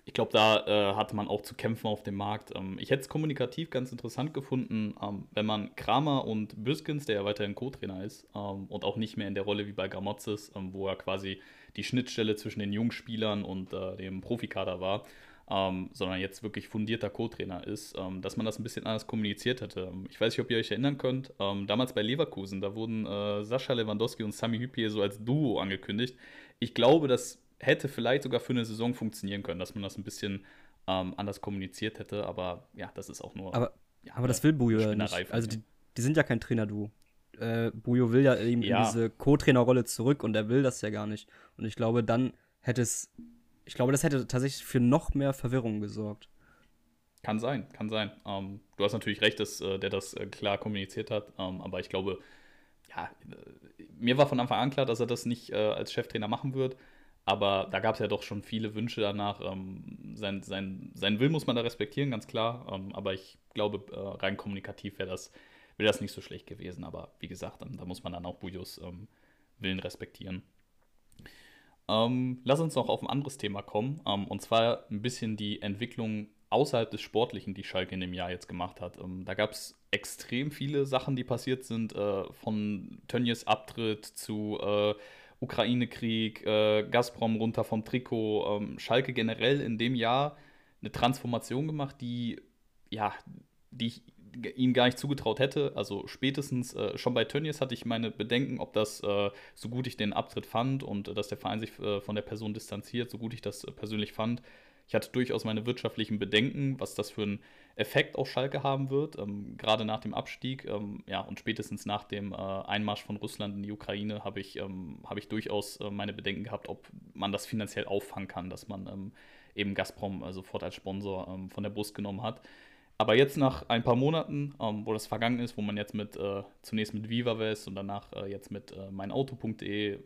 ich glaube, da äh, hatte man auch zu kämpfen auf dem Markt. Ähm, ich hätte es kommunikativ ganz interessant gefunden, ähm, wenn man Kramer und Büskens, der ja weiterhin Co-Trainer ist, ähm, und auch nicht mehr in der Rolle wie bei Gamotzes, ähm, wo er quasi die Schnittstelle zwischen den Jungspielern und äh, dem Profikader war, ähm, sondern jetzt wirklich fundierter Co-Trainer ist, ähm, dass man das ein bisschen anders kommuniziert hätte. Ich weiß nicht, ob ihr euch erinnern könnt, damals bei Leverkusen, da wurden äh, Sascha Lewandowski und Sami Hüppier so als Duo angekündigt. Ich glaube, dass hätte vielleicht sogar für eine Saison funktionieren können, dass man das ein bisschen ähm, anders kommuniziert hätte, aber ja, das ist auch nur. Aber, ja, aber das will Bujo ja nicht. Also die, die, sind ja kein Trainer-Duo. Äh, Bujo will ja eben ja. in diese Co-Trainer-Rolle zurück und er will das ja gar nicht. Und ich glaube, dann hätte es, ich glaube, das hätte tatsächlich für noch mehr Verwirrung gesorgt. Kann sein, kann sein. Ähm, du hast natürlich recht, dass äh, der das äh, klar kommuniziert hat, ähm, aber ich glaube, ja, äh, mir war von Anfang an klar, dass er das nicht äh, als Cheftrainer machen wird. Aber da gab es ja doch schon viele Wünsche danach. Ähm, sein, sein, sein Will muss man da respektieren, ganz klar. Ähm, aber ich glaube, äh, rein kommunikativ wäre das, wär das nicht so schlecht gewesen. Aber wie gesagt, dann, da muss man dann auch Bujos ähm, Willen respektieren. Ähm, lass uns noch auf ein anderes Thema kommen. Ähm, und zwar ein bisschen die Entwicklung außerhalb des Sportlichen, die Schalke in dem Jahr jetzt gemacht hat. Ähm, da gab es extrem viele Sachen, die passiert sind, äh, von Tönnies Abtritt zu äh, Ukraine-Krieg, äh, Gazprom runter vom Trikot, ähm, Schalke generell in dem Jahr eine Transformation gemacht, die, ja, die ich ihm gar nicht zugetraut hätte. Also spätestens äh, schon bei Tönnies hatte ich meine Bedenken, ob das, äh, so gut ich den Abtritt fand und äh, dass der Verein sich äh, von der Person distanziert, so gut ich das äh, persönlich fand, ich hatte durchaus meine wirtschaftlichen Bedenken, was das für einen Effekt auf Schalke haben wird, ähm, gerade nach dem Abstieg. Ähm, ja, und spätestens nach dem äh, Einmarsch von Russland in die Ukraine habe ich, ähm, hab ich durchaus äh, meine Bedenken gehabt, ob man das finanziell auffangen kann, dass man ähm, eben Gazprom äh, sofort als Sponsor ähm, von der Brust genommen hat. Aber jetzt nach ein paar Monaten, ähm, wo das vergangen ist, wo man jetzt mit äh, zunächst mit VivaVest und danach äh, jetzt mit äh, meinauto.de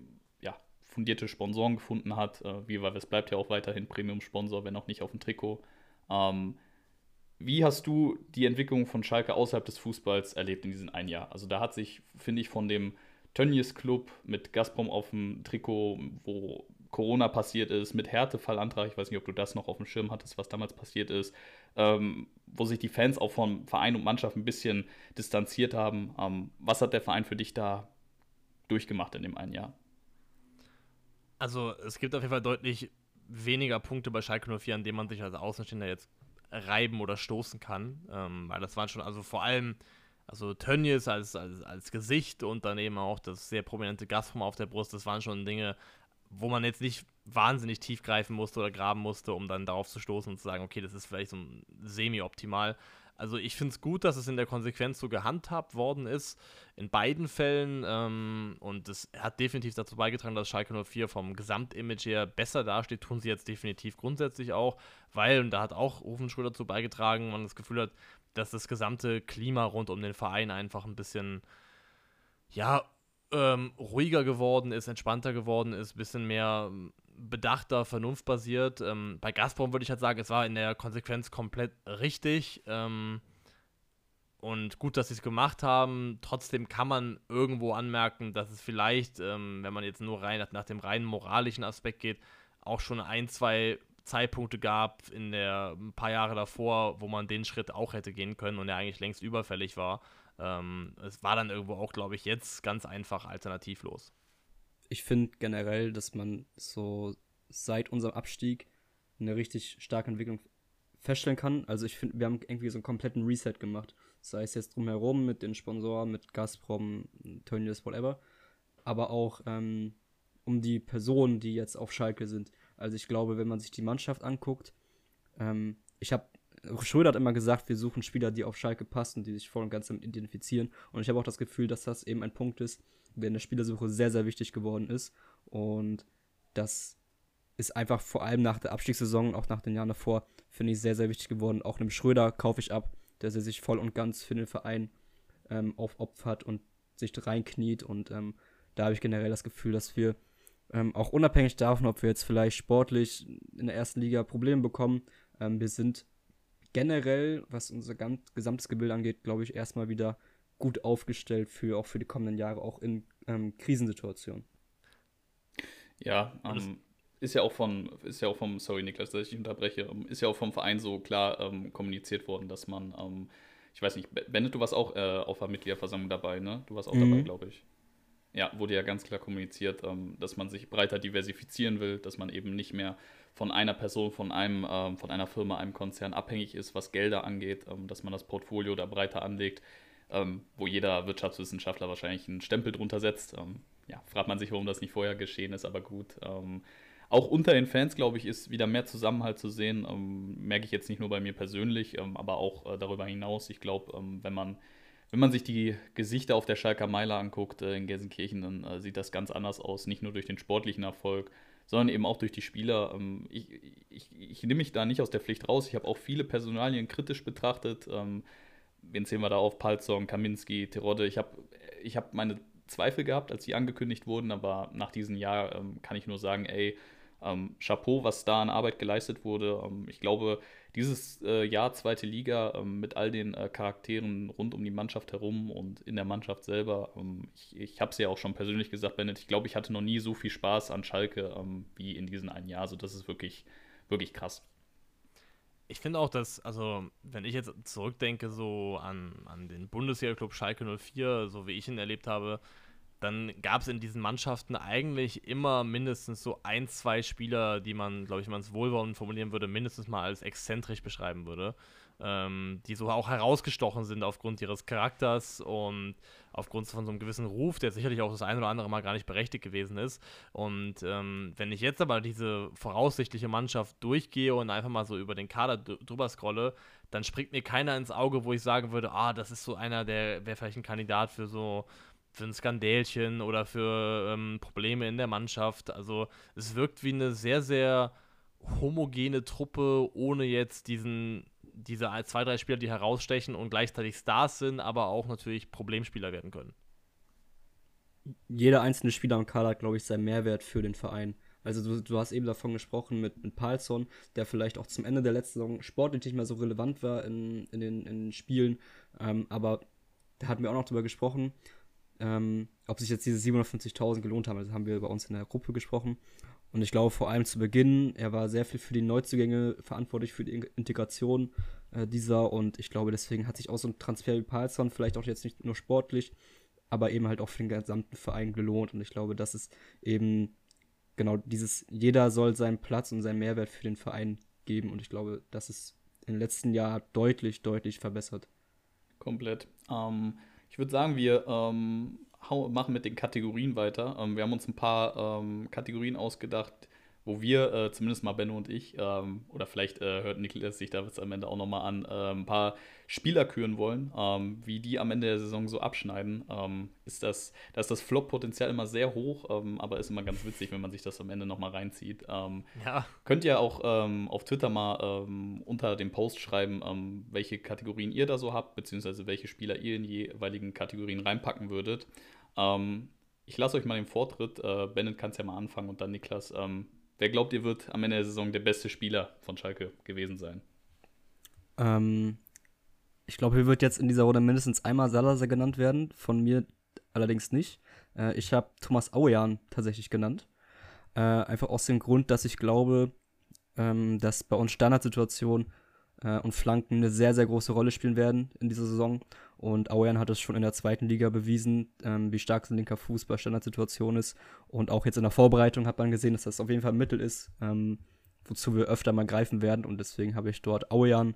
fundierte Sponsoren gefunden hat. Äh, Viva West bleibt ja auch weiterhin Premium-Sponsor, wenn auch nicht auf dem Trikot. Ähm, wie hast du die Entwicklung von Schalke außerhalb des Fußballs erlebt in diesem einen Jahr? Also da hat sich, finde ich, von dem Tönnies Club mit Gazprom auf dem Trikot, wo Corona passiert ist, mit Härtefallantrag, ich weiß nicht, ob du das noch auf dem Schirm hattest, was damals passiert ist, ähm, wo sich die Fans auch von Verein und Mannschaft ein bisschen distanziert haben. Ähm, was hat der Verein für dich da durchgemacht in dem einen Jahr? Also es gibt auf jeden Fall deutlich weniger Punkte bei Schalke 04, an denen man sich als Außenstehender jetzt reiben oder stoßen kann. Ähm, weil das waren schon, also vor allem, also Tönnies als, als, als Gesicht und dann eben auch das sehr prominente Gasform auf der Brust, das waren schon Dinge, wo man jetzt nicht wahnsinnig tief greifen musste oder graben musste, um dann darauf zu stoßen und zu sagen, okay, das ist vielleicht so semi-optimal. Also ich finde es gut, dass es in der Konsequenz so gehandhabt worden ist, in beiden Fällen. Ähm, und es hat definitiv dazu beigetragen, dass Schalke 04 vom Gesamtimage her besser dasteht, tun sie jetzt definitiv grundsätzlich auch, weil, und da hat auch Ofenschul dazu beigetragen, man das Gefühl hat, dass das gesamte Klima rund um den Verein einfach ein bisschen, ja, ähm, ruhiger geworden ist, entspannter geworden ist, ein bisschen mehr bedachter, vernunftbasiert. Ähm, bei Gazprom würde ich halt sagen, es war in der Konsequenz komplett richtig. Ähm, und gut, dass sie es gemacht haben. Trotzdem kann man irgendwo anmerken, dass es vielleicht, ähm, wenn man jetzt nur rein nach, nach dem reinen moralischen Aspekt geht, auch schon ein, zwei Zeitpunkte gab in der ein paar Jahre davor, wo man den Schritt auch hätte gehen können und der eigentlich längst überfällig war. Ähm, es war dann irgendwo auch, glaube ich, jetzt ganz einfach alternativlos ich finde generell, dass man so seit unserem Abstieg eine richtig starke Entwicklung feststellen kann. Also ich finde, wir haben irgendwie so einen kompletten Reset gemacht. Sei es jetzt drumherum mit den Sponsoren, mit Gazprom, Tönnies, whatever. Aber auch ähm, um die Personen, die jetzt auf Schalke sind. Also ich glaube, wenn man sich die Mannschaft anguckt, ähm, ich habe Schröder hat immer gesagt, wir suchen Spieler, die auf Schalke passen, die sich voll und ganz damit identifizieren. Und ich habe auch das Gefühl, dass das eben ein Punkt ist, der in der Spielersuche sehr, sehr wichtig geworden ist. Und das ist einfach vor allem nach der Abstiegssaison und auch nach den Jahren davor, finde ich, sehr, sehr wichtig geworden. Auch einem Schröder kaufe ich ab, dass er sich voll und ganz für den Verein ähm, aufopfert und sich reinkniet. Und ähm, da habe ich generell das Gefühl, dass wir ähm, auch unabhängig davon, ob wir jetzt vielleicht sportlich in der ersten Liga Probleme bekommen, ähm, wir sind generell, was unser gesamtes Gebild angeht, glaube ich, erstmal wieder gut aufgestellt für auch für die kommenden Jahre, auch in ähm, Krisensituationen. Ja, ähm, ist ja auch von, ist ja auch vom, sorry Niklas, dass ich unterbreche, ähm, ist ja auch vom Verein so klar ähm, kommuniziert worden, dass man, ähm, ich weiß nicht, Bennett, du warst auch äh, auf der Mitgliederversammlung dabei, ne? Du warst auch mhm. dabei, glaube ich. Ja, wurde ja ganz klar kommuniziert, ähm, dass man sich breiter diversifizieren will, dass man eben nicht mehr von einer Person, von einem, von einer Firma, einem Konzern abhängig ist, was Gelder angeht, dass man das Portfolio da breiter anlegt ähm, wo jeder Wirtschaftswissenschaftler wahrscheinlich einen Stempel drunter setzt. Ähm, ja, fragt man sich, warum das nicht vorher geschehen ist, aber gut. Ähm, auch unter den Fans, glaube ich, ist wieder mehr Zusammenhalt zu sehen. Ähm, merke ich jetzt nicht nur bei mir persönlich, ähm, aber auch äh, darüber hinaus. Ich glaube, ähm, wenn man wenn man sich die Gesichter auf der Schalker Meile anguckt äh, in Gelsenkirchen, dann äh, sieht das ganz anders aus. Nicht nur durch den sportlichen Erfolg, sondern eben auch durch die Spieler. Ähm, ich, ich, ich nehme mich da nicht aus der Pflicht raus. Ich habe auch viele Personalien kritisch betrachtet. Ähm, wen zählen wir da auf? Palzon, Kaminski, Terodde. Ich habe ich hab meine Zweifel gehabt, als sie angekündigt wurden, aber nach diesem Jahr ähm, kann ich nur sagen, ey, Chapeau, was da an Arbeit geleistet wurde. Ich glaube, dieses äh, Jahr zweite Liga ähm, mit all den äh, Charakteren rund um die Mannschaft herum und in der Mannschaft selber, ähm, ich, ich habe es ja auch schon persönlich gesagt, Bennett, ich glaube, ich hatte noch nie so viel Spaß an Schalke ähm, wie in diesem einen Jahr. Also das ist wirklich, wirklich krass. Ich finde auch, dass, also, wenn ich jetzt zurückdenke, so an, an den Bundesliga-Club Schalke 04, so wie ich ihn erlebt habe, dann gab es in diesen Mannschaften eigentlich immer mindestens so ein, zwei Spieler, die man, glaube ich, man es wohlwollend formulieren würde, mindestens mal als exzentrisch beschreiben würde. Ähm, die so auch herausgestochen sind aufgrund ihres Charakters und aufgrund von so einem gewissen Ruf, der sicherlich auch das ein oder andere Mal gar nicht berechtigt gewesen ist. Und ähm, wenn ich jetzt aber diese voraussichtliche Mannschaft durchgehe und einfach mal so über den Kader drüber scrolle, dann springt mir keiner ins Auge, wo ich sagen würde, ah, das ist so einer, der wäre vielleicht ein Kandidat für so für ein Skandälchen oder für ähm, Probleme in der Mannschaft. Also es wirkt wie eine sehr, sehr homogene Truppe, ohne jetzt diesen, diese zwei, drei Spieler, die herausstechen und gleichzeitig Stars sind, aber auch natürlich Problemspieler werden können. Jeder einzelne Spieler im Kader hat, glaube ich, seinen Mehrwert für den Verein. Also du, du hast eben davon gesprochen mit, mit Palsson, der vielleicht auch zum Ende der letzten Saison sportlich nicht mehr so relevant war in, in, den, in den Spielen. Ähm, aber da hatten wir auch noch drüber gesprochen ähm, ob sich jetzt diese 750.000 gelohnt haben. Das haben wir bei uns in der Gruppe gesprochen. Und ich glaube vor allem zu Beginn, er war sehr viel für die Neuzugänge verantwortlich, für die Integration äh, dieser. Und ich glaube, deswegen hat sich auch so ein Transfer wie Palsson vielleicht auch jetzt nicht nur sportlich, aber eben halt auch für den gesamten Verein gelohnt. Und ich glaube, das ist eben genau dieses, jeder soll seinen Platz und seinen Mehrwert für den Verein geben. Und ich glaube, das ist im letzten Jahr deutlich, deutlich verbessert. Komplett. Ähm, ich würde sagen, wir ähm, machen mit den Kategorien weiter. Ähm, wir haben uns ein paar ähm, Kategorien ausgedacht, wo wir, äh, zumindest mal Benno und ich, ähm, oder vielleicht äh, hört Niklas sich da jetzt am Ende auch nochmal an, äh, ein paar Spieler küren wollen, ähm, wie die am Ende der Saison so abschneiden, ähm, ist das, da ist das Flop-Potenzial immer sehr hoch, ähm, aber ist immer ganz witzig, wenn man sich das am Ende nochmal reinzieht. Ähm, ja. Könnt ihr auch ähm, auf Twitter mal unter dem Post schreiben, welche Kategorien ihr da so habt, beziehungsweise welche Spieler ihr in die jeweiligen Kategorien reinpacken würdet. ich lasse euch mal den Vortritt. Äh, Bennett kann es ja mal anfangen und dann Niklas. Wer glaubt ihr, wird am Ende der Saison der beste Spieler von Schalke gewesen sein? Ähm, ich glaube, hier wird jetzt in dieser Runde mindestens einmal Salazar genannt werden, von mir allerdings nicht. Äh, ich habe Thomas Auejan tatsächlich genannt. Äh, einfach aus dem Grund, dass ich glaube, ähm, dass bei uns Standardsituationen äh, und Flanken eine sehr, sehr große Rolle spielen werden in dieser Saison. Und Auean hat es schon in der zweiten Liga bewiesen, ähm, wie stark sein linker Fuß bei Standardsituationen ist. Und auch jetzt in der Vorbereitung hat man gesehen, dass das auf jeden Fall ein Mittel ist, ähm, wozu wir öfter mal greifen werden. Und deswegen habe ich dort Auean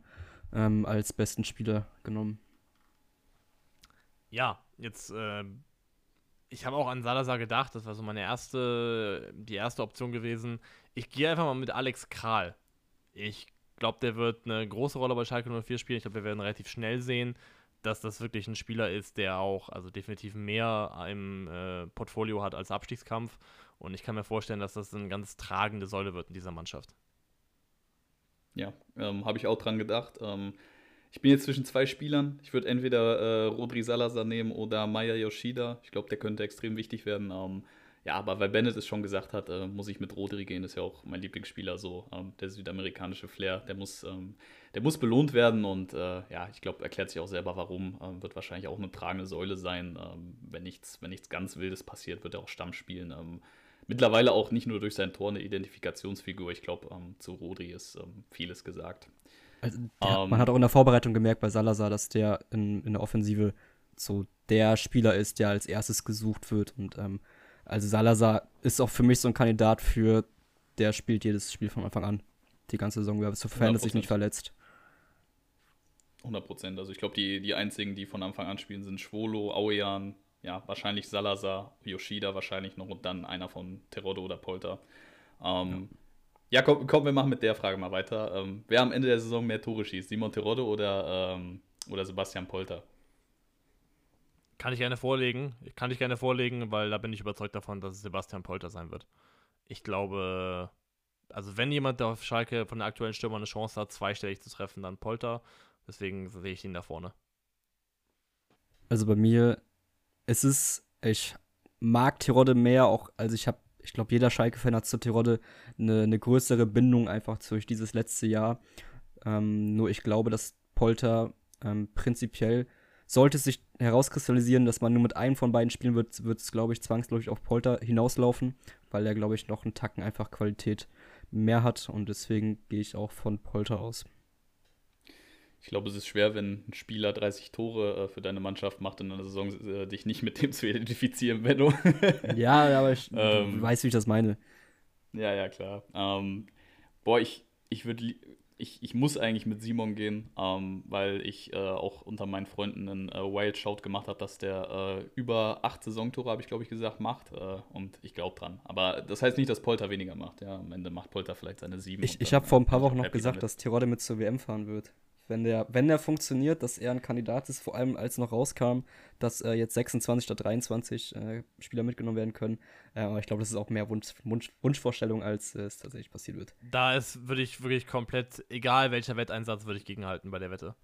ähm, als besten Spieler genommen. Ja, jetzt, äh, ich habe auch an Salazar gedacht, das war so meine erste, die erste Option gewesen. Ich gehe einfach mal mit Alex Kral. Ich glaube, der wird eine große Rolle bei Schalke 04 spielen. Ich glaube, wir werden relativ schnell sehen, dass das wirklich ein Spieler ist, der auch also definitiv mehr im äh, Portfolio hat als Abstiegskampf. Und ich kann mir vorstellen, dass das eine ganz tragende Säule wird in dieser Mannschaft. Ja, ähm, habe ich auch dran gedacht. Ähm, ich bin jetzt zwischen zwei Spielern. Ich würde entweder äh, Rodri Salazar nehmen oder Maya Yoshida. Ich glaube, der könnte extrem wichtig werden. Ähm, ja, aber weil Bennett es schon gesagt hat, äh, muss ich mit Rodri gehen. Das ist ja auch mein Lieblingsspieler so. Ähm, der südamerikanische Flair, der muss, ähm, der muss belohnt werden und äh, ja, ich glaube, erklärt sich auch selber warum. Ähm, wird wahrscheinlich auch eine tragende Säule sein. Ähm, wenn, nichts, wenn nichts ganz Wildes passiert, wird er auch Stamm spielen. Ähm, mittlerweile auch nicht nur durch sein Tor eine Identifikationsfigur. Ich glaube, ähm, zu Rodri ist vieles gesagt. Also, der, man hat auch in der Vorbereitung gemerkt bei Salazar, dass der in, in der Offensive so der Spieler ist, der als erstes gesucht wird und also Salazar ist auch für mich so ein Kandidat für, der spielt jedes Spiel von Anfang an. Die ganze Saison, sofern es sich nicht verletzt. 100 Prozent. Also ich glaube, die, die einzigen, die von Anfang an spielen, sind Schwolo, Aoyan, ja, wahrscheinlich Salazar, Yoshida wahrscheinlich noch und dann einer von Terodde oder Polter. Ähm, ja, ja komm, komm, wir machen mit der Frage mal weiter. Ähm, wer am Ende der Saison mehr Tore schießt, Simon Terodde oder, ähm, oder Sebastian Polter? Kann ich gerne vorlegen. Kann ich gerne vorlegen, weil da bin ich überzeugt davon, dass es Sebastian Polter sein wird. ich glaube, also wenn jemand auf Schalke von der aktuellen Stürmer eine Chance hat, zweistellig zu treffen, dann Polter. Deswegen sehe ich ihn da vorne. Also bei mir, es ist, ich mag Tirode mehr, auch, also ich habe, ich glaube, jeder Schalke-Fan hat zu Tirode eine, eine größere Bindung einfach durch dieses letzte Jahr. Ähm, nur ich glaube, dass Polter ähm, prinzipiell sollte es sich herauskristallisieren, dass man nur mit einem von beiden spielen wird, wird es, glaube ich, zwangsläufig auf Polter hinauslaufen, weil er, glaube ich, noch einen Tacken einfach Qualität mehr hat und deswegen gehe ich auch von Polter aus. Ich glaube, es ist schwer, wenn ein Spieler 30 Tore äh, für deine Mannschaft macht in einer Saison, äh, dich nicht mit dem zu identifizieren, Benno. ja, aber ich ähm, weiß, wie ich das meine. Ja, ja, klar. Ähm, boah, ich, ich würde ich, ich muss eigentlich mit Simon gehen, ähm, weil ich äh, auch unter meinen Freunden einen äh, Wild Shout gemacht habe, dass der äh, über acht Saisontore, habe ich glaube ich gesagt, macht. Äh, und ich glaube dran. Aber das heißt nicht, dass Polter weniger macht. Ja, am Ende macht Polter vielleicht seine sieben. Ich, ich habe vor ein paar Wochen noch gesagt, damit. dass Tirode mit zur WM fahren wird wenn der, wenn der funktioniert, dass er ein Kandidat ist, vor allem als noch rauskam, dass äh, jetzt 26 statt 23 äh, Spieler mitgenommen werden können. Äh, aber ich glaube, das ist auch mehr Wunsch, Wunsch, Wunschvorstellung, als es tatsächlich passiert wird. Da ist, würde ich wirklich komplett, egal welcher Wetteinsatz, würde ich gegenhalten bei der Wette.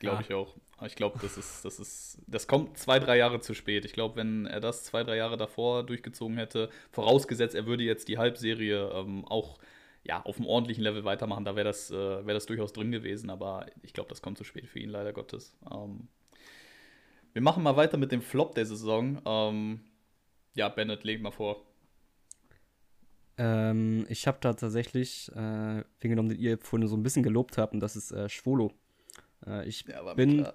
Glaube ich auch. Ich glaube, das ist, das ist, das kommt zwei, drei Jahre zu spät. Ich glaube, wenn er das zwei, drei Jahre davor durchgezogen hätte, vorausgesetzt, er würde jetzt die Halbserie ähm, auch ja, auf einem ordentlichen Level weitermachen, da wäre das, äh, wär das durchaus drin gewesen, aber ich glaube, das kommt zu spät für ihn, leider Gottes. Ähm, wir machen mal weiter mit dem Flop der Saison. Ähm, ja, Bennett, leg mal vor. Ähm, ich habe da tatsächlich äh, den genommen, den ihr vorhin so ein bisschen gelobt habt, und das ist äh, Schwolo. Äh, ich, ja, bin,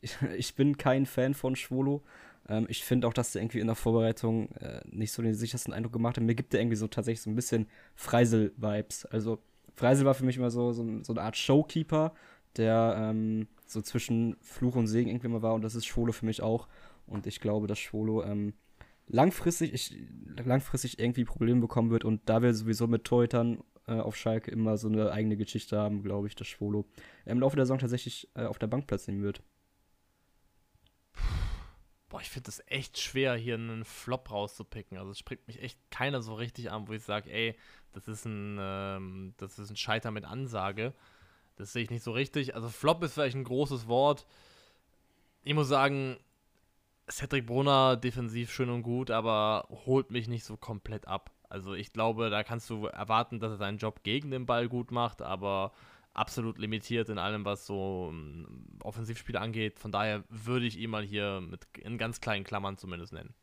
ich, ich, bin kein Fan von Schwolo. Ähm, ich finde auch, dass der irgendwie in der Vorbereitung äh, nicht so den sichersten Eindruck gemacht hat. Mir gibt der irgendwie so tatsächlich so ein bisschen Freisel-Vibes. Also Freisel war für mich immer so, so, so eine Art Showkeeper, der ähm, so zwischen Fluch und Segen irgendwie mal war und das ist Schwolo für mich auch. Und ich glaube, dass Schwolo ähm, langfristig, ich, langfristig irgendwie Probleme bekommen wird und da wir sowieso mit Torhütern äh, auf Schalke immer so eine eigene Geschichte haben, glaube ich, dass Schwolo im Laufe der Saison tatsächlich äh, auf der Bank Platz nehmen wird boah, ich finde es echt schwer, hier einen Flop rauszupicken. Also es springt mich echt keiner so richtig an, wo ich sage, ey, das ist ein, ähm, das ist ein Scheiter mit Ansage. Das sehe ich nicht so richtig. Also Flop ist vielleicht ein großes Wort. Ich muss sagen, Cedric Brunner defensiv schön und gut, aber holt mich nicht so komplett ab. Also ich glaube, da kannst du erwarten, dass er seinen Job gegen den Ball gut macht, aber absolut limitiert in allem, was so ähm, Offensivspiele angeht. Von daher würde ich ihn mal hier mit in ganz kleinen Klammern zumindest nennen.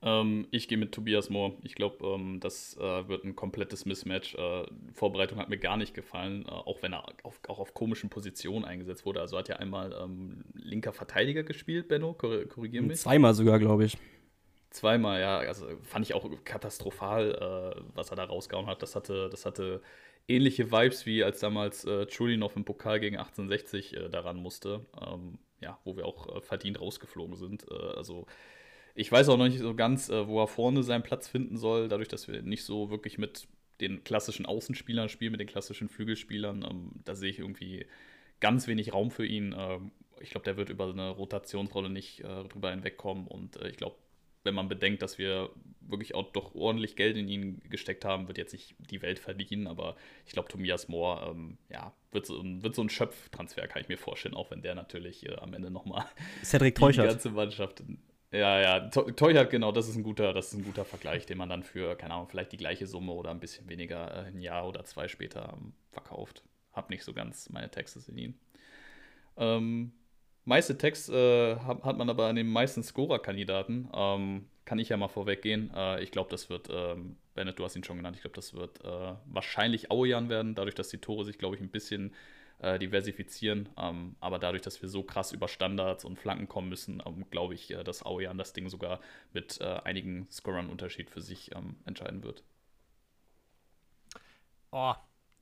Ähm, ich gehe mit Tobias Moore. Ich glaube, ähm, das äh, wird ein komplettes Mismatch. Äh, Vorbereitung hat mir gar nicht gefallen, äh, auch wenn er auf, auch auf komischen Positionen eingesetzt wurde. Also hat er einmal ähm, linker Verteidiger gespielt, Benno, korrigier mich. Zweimal sogar, glaube ich. Zweimal, ja. Also fand ich auch katastrophal, äh, was er da rausgehauen hat. Das hatte, das hatte ähnliche Vibes wie als damals äh, Chulinov im Pokal gegen 1860 äh, daran musste. Ähm, ja, wo wir auch äh, verdient rausgeflogen sind. Äh, also ich weiß auch noch nicht so ganz, äh, wo er vorne seinen Platz finden soll, dadurch, dass wir nicht so wirklich mit den klassischen Außenspielern spielen, mit den klassischen Flügelspielern. Ähm, da sehe ich irgendwie ganz wenig Raum für ihn. Ähm, ich glaube, der wird über eine Rotationsrolle nicht äh, drüber hinwegkommen und ich glaube, wenn man bedenkt, dass wir wirklich auch doch ordentlich Geld in ihn gesteckt haben, wird jetzt nicht die Welt verdienen, aber ich glaube, Tobias Moore, ähm, ja, wird so, wird so ein Schöpftransfer, kann ich mir vorstellen, auch wenn der natürlich äh, am Ende nochmal Cedric Teuchert. die ganze Mannschaft. Ja, ja, Teuchert, genau, das ist ein guter, das ist ein guter Vergleich, den man dann für, keine Ahnung, vielleicht die gleiche Summe oder ein bisschen weniger äh, ein Jahr oder zwei später ähm, verkauft. Hab nicht so ganz meine Texte in ihn. Ähm, meiste Text äh, hat, man aber an den meisten Scorer-Kandidaten. Ähm, kann ich ja mal vorweggehen. Äh, ich glaube, das wird, ähm, Bennett, du hast ihn schon genannt, ich glaube, das wird äh, wahrscheinlich Auejan werden, dadurch, dass die Tore sich, glaube ich, ein bisschen äh, diversifizieren. Ähm, aber dadurch, dass wir so krass über Standards und Flanken kommen müssen, ähm, glaube ich, äh, dass Auejan das Ding sogar mit äh, einigen Scorern Unterschied für sich ähm, entscheiden wird. Oh,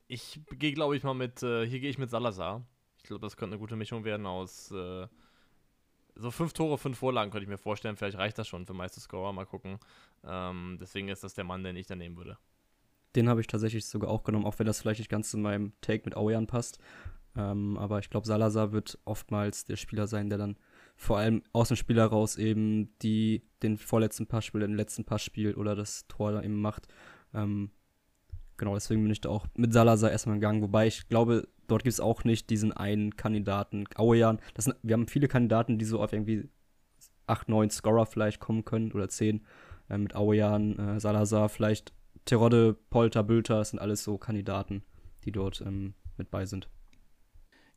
ich gehe, glaube ich, mal mit, hier gehe ich mit Salazar. Ich glaube, das könnte eine gute Mischung werden aus äh, so fünf Tore, fünf Vorlagen, könnte ich mir vorstellen. Vielleicht reicht das schon für meiste Scorer. Mal gucken. Ähm, deswegen ist das der Mann, den ich da nehmen würde. Den habe ich tatsächlich sogar auch genommen, auch wenn das vielleicht nicht ganz zu meinem Take mit Aujan passt. Ähm, aber ich glaube, Salazar wird oftmals der Spieler sein, der dann vor allem Außenspieler raus eben, die den vorletzten Passspiel, den letzten Passspiel oder das Tor da eben macht. Ähm, genau, deswegen bin ich da auch mit Salazar erstmal gegangen, wobei ich glaube, dort gibt es auch nicht diesen einen Kandidaten. Auejan, das sind, wir haben viele Kandidaten, die so auf irgendwie 8, 9 Scorer vielleicht kommen können oder 10. Äh, mit Auejan, äh, Salazar, vielleicht Terodde, Polter, Bülter, das sind alles so Kandidaten, die dort ähm, mit bei sind.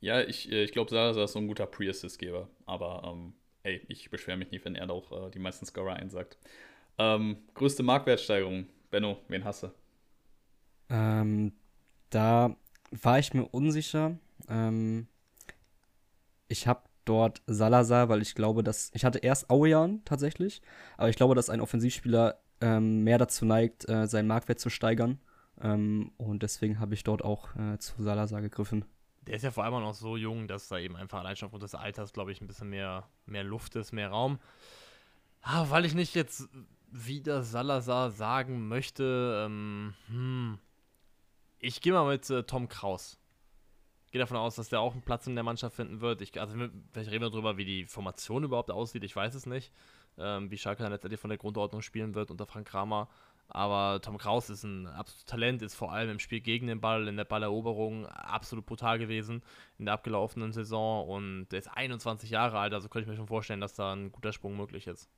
Ja, ich, äh, ich glaube, Salazar ist so ein guter Pre-Assist-Geber. Aber ähm, ey, ich beschwere mich nicht, wenn er auch äh, die meisten Scorer einsagt. Ähm, größte Marktwertsteigerung. Benno, wen hasse? Ähm, da war ich mir unsicher. Ähm, ich habe dort Salazar, weil ich glaube, dass. Ich hatte erst Auejan tatsächlich, aber ich glaube, dass ein Offensivspieler ähm, mehr dazu neigt, äh, seinen Marktwert zu steigern. Ähm, und deswegen habe ich dort auch äh, zu Salazar gegriffen. Der ist ja vor allem auch noch so jung, dass da eben einfach allein schon aufgrund des Alters, glaube ich, ein bisschen mehr, mehr Luft ist, mehr Raum. Ah, weil ich nicht jetzt wieder Salazar sagen möchte, ähm, hm, ich gehe mal mit äh, Tom Kraus. Gehe davon aus, dass der auch einen Platz in der Mannschaft finden wird. Ich, also, vielleicht reden wir darüber, wie die Formation überhaupt aussieht. Ich weiß es nicht. Ähm, wie Schalke dann letztendlich von der Grundordnung spielen wird unter Frank Kramer. Aber Tom Kraus ist ein absolutes Talent, ist vor allem im Spiel gegen den Ball, in der Balleroberung absolut brutal gewesen in der abgelaufenen Saison. Und der ist 21 Jahre alt, also könnte ich mir schon vorstellen, dass da ein guter Sprung möglich ist.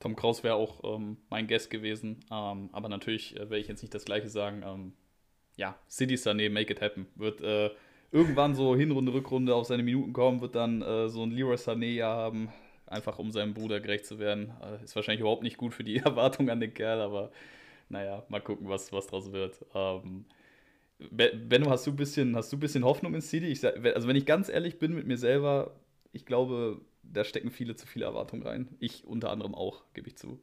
Tom Kraus wäre auch ähm, mein Guest gewesen, ähm, aber natürlich äh, werde ich jetzt nicht das Gleiche sagen. Ähm, ja, City Sané, make it happen. Wird äh, irgendwann so Hinrunde, Rückrunde auf seine Minuten kommen, wird dann äh, so ein Leroy Sané ja haben, einfach um seinem Bruder gerecht zu werden. Äh, ist wahrscheinlich überhaupt nicht gut für die Erwartung an den Kerl, aber naja, mal gucken, was, was draus wird. Ähm, Benno, hast du ein bisschen, hast du bisschen Hoffnung in City? Ich, also wenn ich ganz ehrlich bin mit mir selber, ich glaube, da stecken viele zu viele Erwartungen rein. Ich unter anderem auch, gebe ich zu.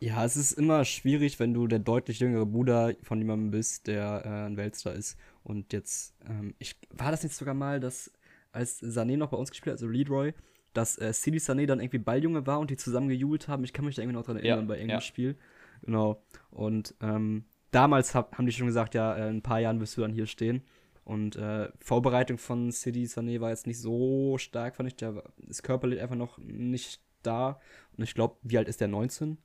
Ja, es ist immer schwierig, wenn du der deutlich jüngere Bruder von jemandem bist, der äh, ein Weltstar ist. Und jetzt, ähm, ich, war das nicht sogar mal, dass als Sané noch bei uns gespielt hat, also Leadroy, dass äh, Sidi Sané dann irgendwie Balljunge war und die zusammen gejubelt haben. Ich kann mich da irgendwie noch dran erinnern ja, bei irgendeinem ja. Spiel. Genau. Und ähm, damals hab, haben die schon gesagt, ja, äh, in ein paar Jahren wirst du dann hier stehen. Und äh, Vorbereitung von Sidi Sané war jetzt nicht so stark, fand ich. Der ist körperlich einfach noch nicht da. Und ich glaube, wie alt ist der? 19?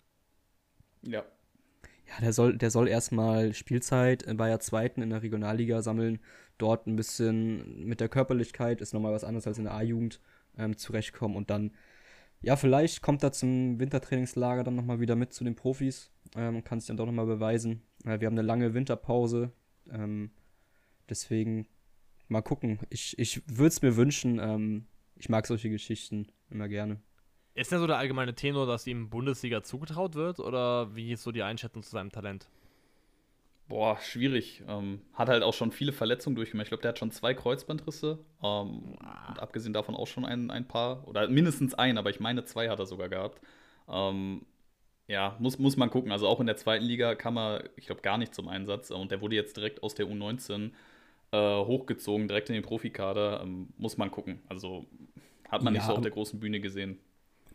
Ja. Ja, der soll, der soll erstmal Spielzeit bei der zweiten in der Regionalliga sammeln. Dort ein bisschen mit der Körperlichkeit ist nochmal was anderes als in der A-Jugend ähm, zurechtkommen und dann, ja, vielleicht kommt er zum Wintertrainingslager dann nochmal wieder mit zu den Profis ähm, und kann sich dann doch nochmal beweisen. Äh, wir haben eine lange Winterpause, ähm, deswegen mal gucken. Ich, ich würde es mir wünschen, ähm, ich mag solche Geschichten immer gerne. Ist denn so der allgemeine Tenor, dass ihm Bundesliga zugetraut wird oder wie ist so die Einschätzung zu seinem Talent? Boah, schwierig. Ähm, hat halt auch schon viele Verletzungen durchgemacht. Ich glaube, der hat schon zwei Kreuzbandrisse. Ähm, und abgesehen davon auch schon ein, ein paar. Oder mindestens ein, aber ich meine, zwei hat er sogar gehabt. Ähm, ja, muss, muss man gucken. Also auch in der zweiten Liga kam er, ich glaube, gar nicht zum Einsatz. Und der wurde jetzt direkt aus der U19 äh, hochgezogen, direkt in den Profikader. Ähm, muss man gucken. Also hat man ja, nicht so auf der großen Bühne gesehen.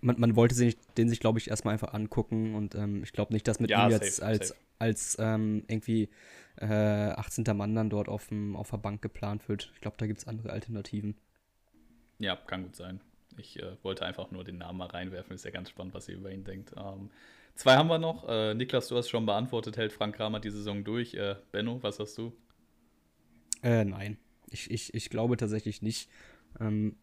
Man, man wollte sich, den sich, glaube ich, erstmal einfach angucken. Und ähm, ich glaube nicht, dass mit ja, ihm jetzt safe, als. Safe als ähm, irgendwie äh, 18. Mann dann dort auf, dem, auf der Bank geplant wird. Ich glaube, da gibt es andere Alternativen. Ja, kann gut sein. Ich äh, wollte einfach nur den Namen mal reinwerfen. Ist ja ganz spannend, was ihr über ihn denkt. Ähm, zwei haben wir noch. Äh, Niklas, du hast schon beantwortet. Hält Frank Kramer die Saison durch? Äh, Benno, was hast du? Äh, nein. Ich, ich, ich glaube tatsächlich nicht. Ähm,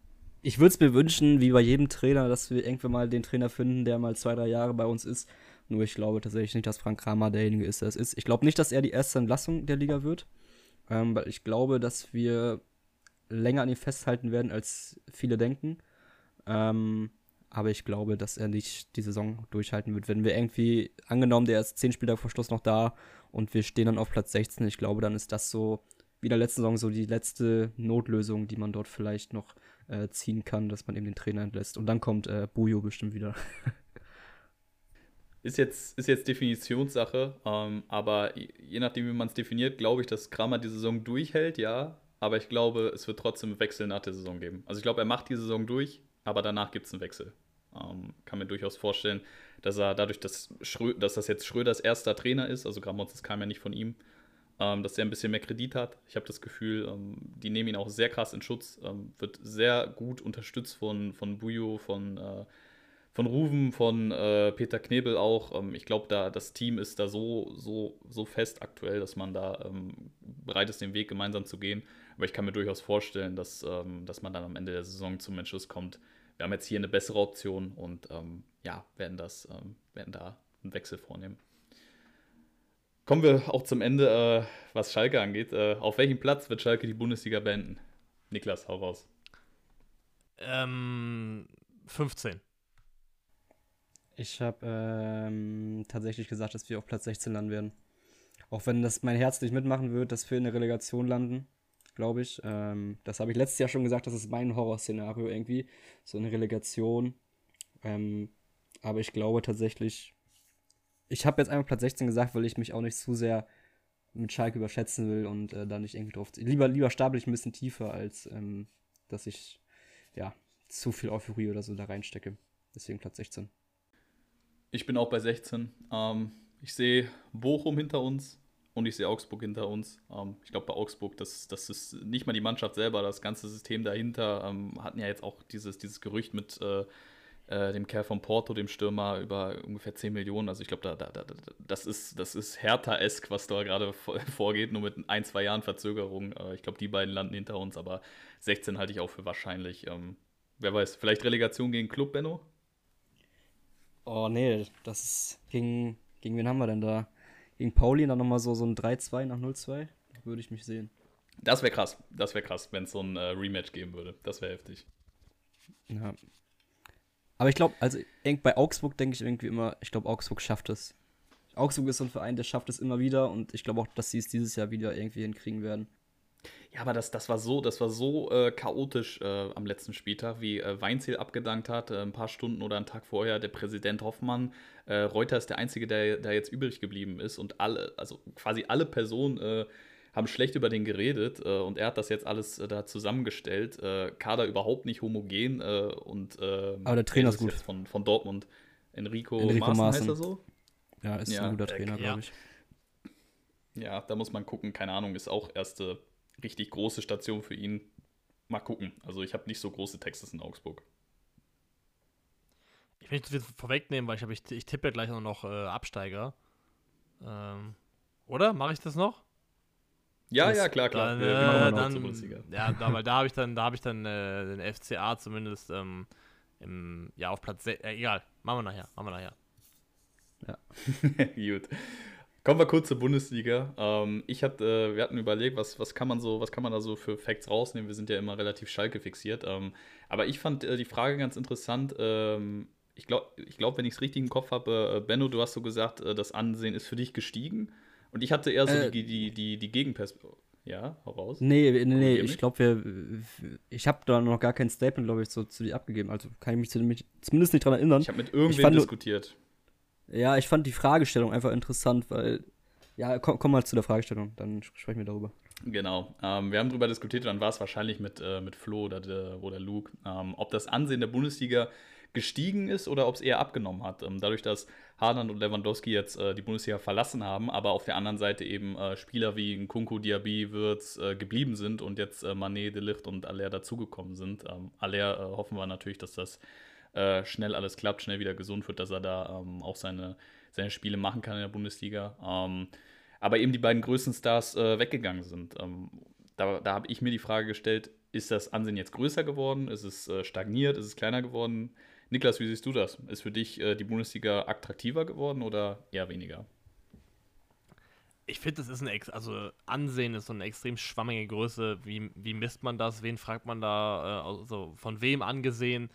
ich würde es mir wünschen, wie bei jedem Trainer, dass wir irgendwann mal den Trainer finden, der mal zwei, drei Jahre bei uns ist nur ich glaube tatsächlich nicht, dass Frank Kramer derjenige ist, der es ist. Ich glaube nicht, dass er die erste Entlassung der Liga wird, ähm, weil ich glaube, dass wir länger an ihm festhalten werden, als viele denken. Ähm, aber ich glaube, dass er nicht die Saison durchhalten wird. Wenn wir irgendwie, angenommen, der ist zehn Spiele vor Schluss noch da und wir stehen dann auf Platz 16, ich glaube, dann ist das so wie der letzten Saison so die letzte Notlösung, die man dort vielleicht noch äh, ziehen kann, dass man eben den Trainer entlässt. Und dann kommt äh, Bujo bestimmt wieder. Ist jetzt, ist jetzt Definitionssache, ähm, aber je nachdem, wie man es definiert, glaube ich, dass Kramer die Saison durchhält, ja. Aber ich glaube, es wird trotzdem Wechsel nach der Saison geben. Also ich glaube, er macht die Saison durch, aber danach gibt es einen Wechsel. Ähm, kann mir durchaus vorstellen, dass er dadurch, dass, Schrö dass das jetzt Schröders erster Trainer ist, also Gramozis kam ja nicht von ihm, dass er ein bisschen mehr Kredit hat. Ich habe das Gefühl, ähm, die nehmen ihn auch sehr krass in Schutz. Ähm, wird sehr gut unterstützt von, von Bujo, von, äh, von Ruven, von äh, Peter Knebel auch. Ähm, ich glaube, da das Team ist da so, so, so fest aktuell, dass man da ähm, bereit ist, den Weg gemeinsam zu gehen. Aber ich kann mir durchaus vorstellen, dass, ähm, dass man dann am Ende der Saison zum Entschluss kommt, wir haben jetzt hier eine bessere Option und ja, werden das, werden da einen Wechsel vornehmen. Kommen wir auch zum Ende, äh, was Schalke angeht. Äh, auf welchem Platz wird Schalke die Bundesliga beenden? Niklas, hau raus. Ähm, 15. Ich habe ähm, tatsächlich gesagt, dass wir auf Platz 16 landen werden. Auch wenn das mein Herz nicht mitmachen wird, dass wir in der Relegation landen, glaube ich. Ähm, das habe ich letztes Jahr schon gesagt, das ist mein Horrorszenario irgendwie. So eine Relegation. Ähm, aber ich glaube tatsächlich, ich habe jetzt einfach Platz 16 gesagt, weil ich mich auch nicht zu sehr mit Schalke überschätzen will und äh, da nicht irgendwie drauf. Lieber, lieber stapel ich ein bisschen tiefer, als ähm, dass ich ja zu viel Euphorie oder so da reinstecke. Deswegen Platz 16. Ich bin auch bei 16. Ähm, ich sehe Bochum hinter uns und ich sehe Augsburg hinter uns. Ähm, ich glaube, bei Augsburg, das, das ist nicht mal die Mannschaft selber, das ganze System dahinter. Ähm, hatten ja jetzt auch dieses, dieses Gerücht mit. Äh, äh, dem Kerl von Porto, dem Stürmer, über ungefähr 10 Millionen. Also ich glaube, da, da, da, das ist, das ist Hertha-esk, was da gerade vorgeht, nur mit ein, zwei Jahren Verzögerung. Äh, ich glaube, die beiden landen hinter uns, aber 16 halte ich auch für wahrscheinlich. Ähm, wer weiß, vielleicht Relegation gegen Club, Benno? Oh nee, das ist gegen, gegen wen haben wir denn da? Gegen Pauli dann nochmal so, so ein 3-2 nach 0-2? Da würde ich mich sehen. Das wäre krass. Das wäre krass, wenn es so ein äh, Rematch geben würde. Das wäre heftig. Ja, aber ich glaube, also bei Augsburg denke ich irgendwie immer, ich glaube, Augsburg schafft es. Augsburg ist so ein Verein, der schafft es immer wieder und ich glaube auch, dass sie es dieses Jahr wieder irgendwie hinkriegen werden. Ja, aber das, das war so, das war so äh, chaotisch äh, am letzten Spieltag, wie äh, Weinziel abgedankt hat, äh, ein paar Stunden oder einen Tag vorher der Präsident Hoffmann. Äh, Reuter ist der Einzige, der, der jetzt übrig geblieben ist und alle, also quasi alle Personen äh, haben schlecht über den geredet äh, und er hat das jetzt alles äh, da zusammengestellt. Äh, Kader überhaupt nicht homogen äh, und ähm, aber der Trainer ist gut von, von Dortmund. Enrico, Enrico Maaßen, Maaßen heißt er so? Ja, ist ja, ein guter Trainer, glaube ich. Ja, da muss man gucken. Keine Ahnung, ist auch erste richtig große Station für ihn. Mal gucken. Also ich habe nicht so große Texte in Augsburg. Ich will nicht vorwegnehmen, weil ich, ich, ich tippe ja gleich noch äh, Absteiger. Ähm, oder? Mache ich das noch? Ja, das, ja, klar, klar. Dann, äh, dann, ja, da, weil da habe ich dann, da habe ich dann äh, den FCA zumindest ähm, im, ja, auf Platz 6. Äh, egal, machen wir nachher, machen wir nachher. Ja. Gut. Kommen wir kurz zur Bundesliga. Ähm, ich hatte, äh, wir hatten überlegt, was, was kann man so, was kann man da so für Facts rausnehmen? Wir sind ja immer relativ Schalke fixiert. Ähm, aber ich fand äh, die Frage ganz interessant. Ähm, ich glaube, ich glaub, wenn ich es richtig im Kopf habe, äh, Benno, du hast so gesagt, äh, das Ansehen ist für dich gestiegen. Und ich hatte eher so äh, die, die, die, die Gegenperspektive. Ja, hau raus. Nee, nee, nee, ich glaube, wir. Ich habe da noch gar kein Statement, glaube ich, so zu dir abgegeben. Also kann ich mich zumindest nicht dran erinnern. Ich habe mit irgendwem diskutiert. Ja, ich fand die Fragestellung einfach interessant, weil. Ja, komm, komm mal zu der Fragestellung, dann sprechen wir darüber. Genau. Ähm, wir haben darüber diskutiert, dann war es wahrscheinlich mit, äh, mit Flo oder, der, oder Luke, ähm, ob das Ansehen der Bundesliga gestiegen ist oder ob es eher abgenommen hat. Ähm, dadurch, dass Haaland und Lewandowski jetzt äh, die Bundesliga verlassen haben, aber auf der anderen Seite eben äh, Spieler wie Nkunku, Diaby, Wirtz äh, geblieben sind und jetzt äh, Manet, De Ligt und Aller dazugekommen sind. Ähm, Aller äh, hoffen wir natürlich, dass das äh, schnell alles klappt, schnell wieder gesund wird, dass er da ähm, auch seine, seine Spiele machen kann in der Bundesliga. Ähm, aber eben die beiden größten Stars äh, weggegangen sind. Ähm, da da habe ich mir die Frage gestellt, ist das Ansehen jetzt größer geworden? Ist es stagniert? Ist es kleiner geworden? Niklas, wie siehst du das? Ist für dich äh, die Bundesliga attraktiver geworden oder eher weniger? Ich finde, das ist ein, Ex also Ansehen ist so eine extrem schwammige Größe. Wie, wie misst man das? Wen fragt man da? Äh, also von wem angesehen?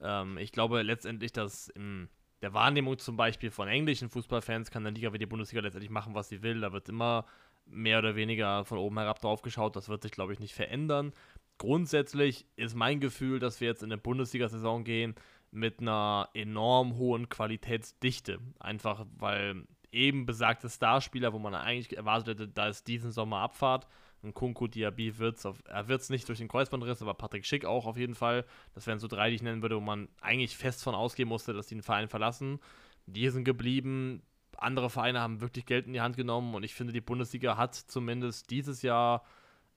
Ähm, ich glaube letztendlich, dass in der Wahrnehmung zum Beispiel von englischen Fußballfans kann der Liga wie die Bundesliga letztendlich machen, was sie will. Da wird immer mehr oder weniger von oben herab drauf geschaut. Das wird sich, glaube ich, nicht verändern. Grundsätzlich ist mein Gefühl, dass wir jetzt in eine Bundesliga-Saison gehen, mit einer enorm hohen Qualitätsdichte. Einfach weil eben besagte Starspieler, wo man eigentlich erwartet hätte, da ist diesen Sommer Abfahrt. Ein Kunku Diaby wird's auf, er wird es nicht durch den Kreuzbandriss, aber Patrick Schick auch auf jeden Fall. Das wären so drei, die ich nennen würde, wo man eigentlich fest von ausgehen musste, dass die den Verein verlassen. Die sind geblieben. andere Vereine haben wirklich Geld in die Hand genommen und ich finde, die Bundesliga hat zumindest dieses Jahr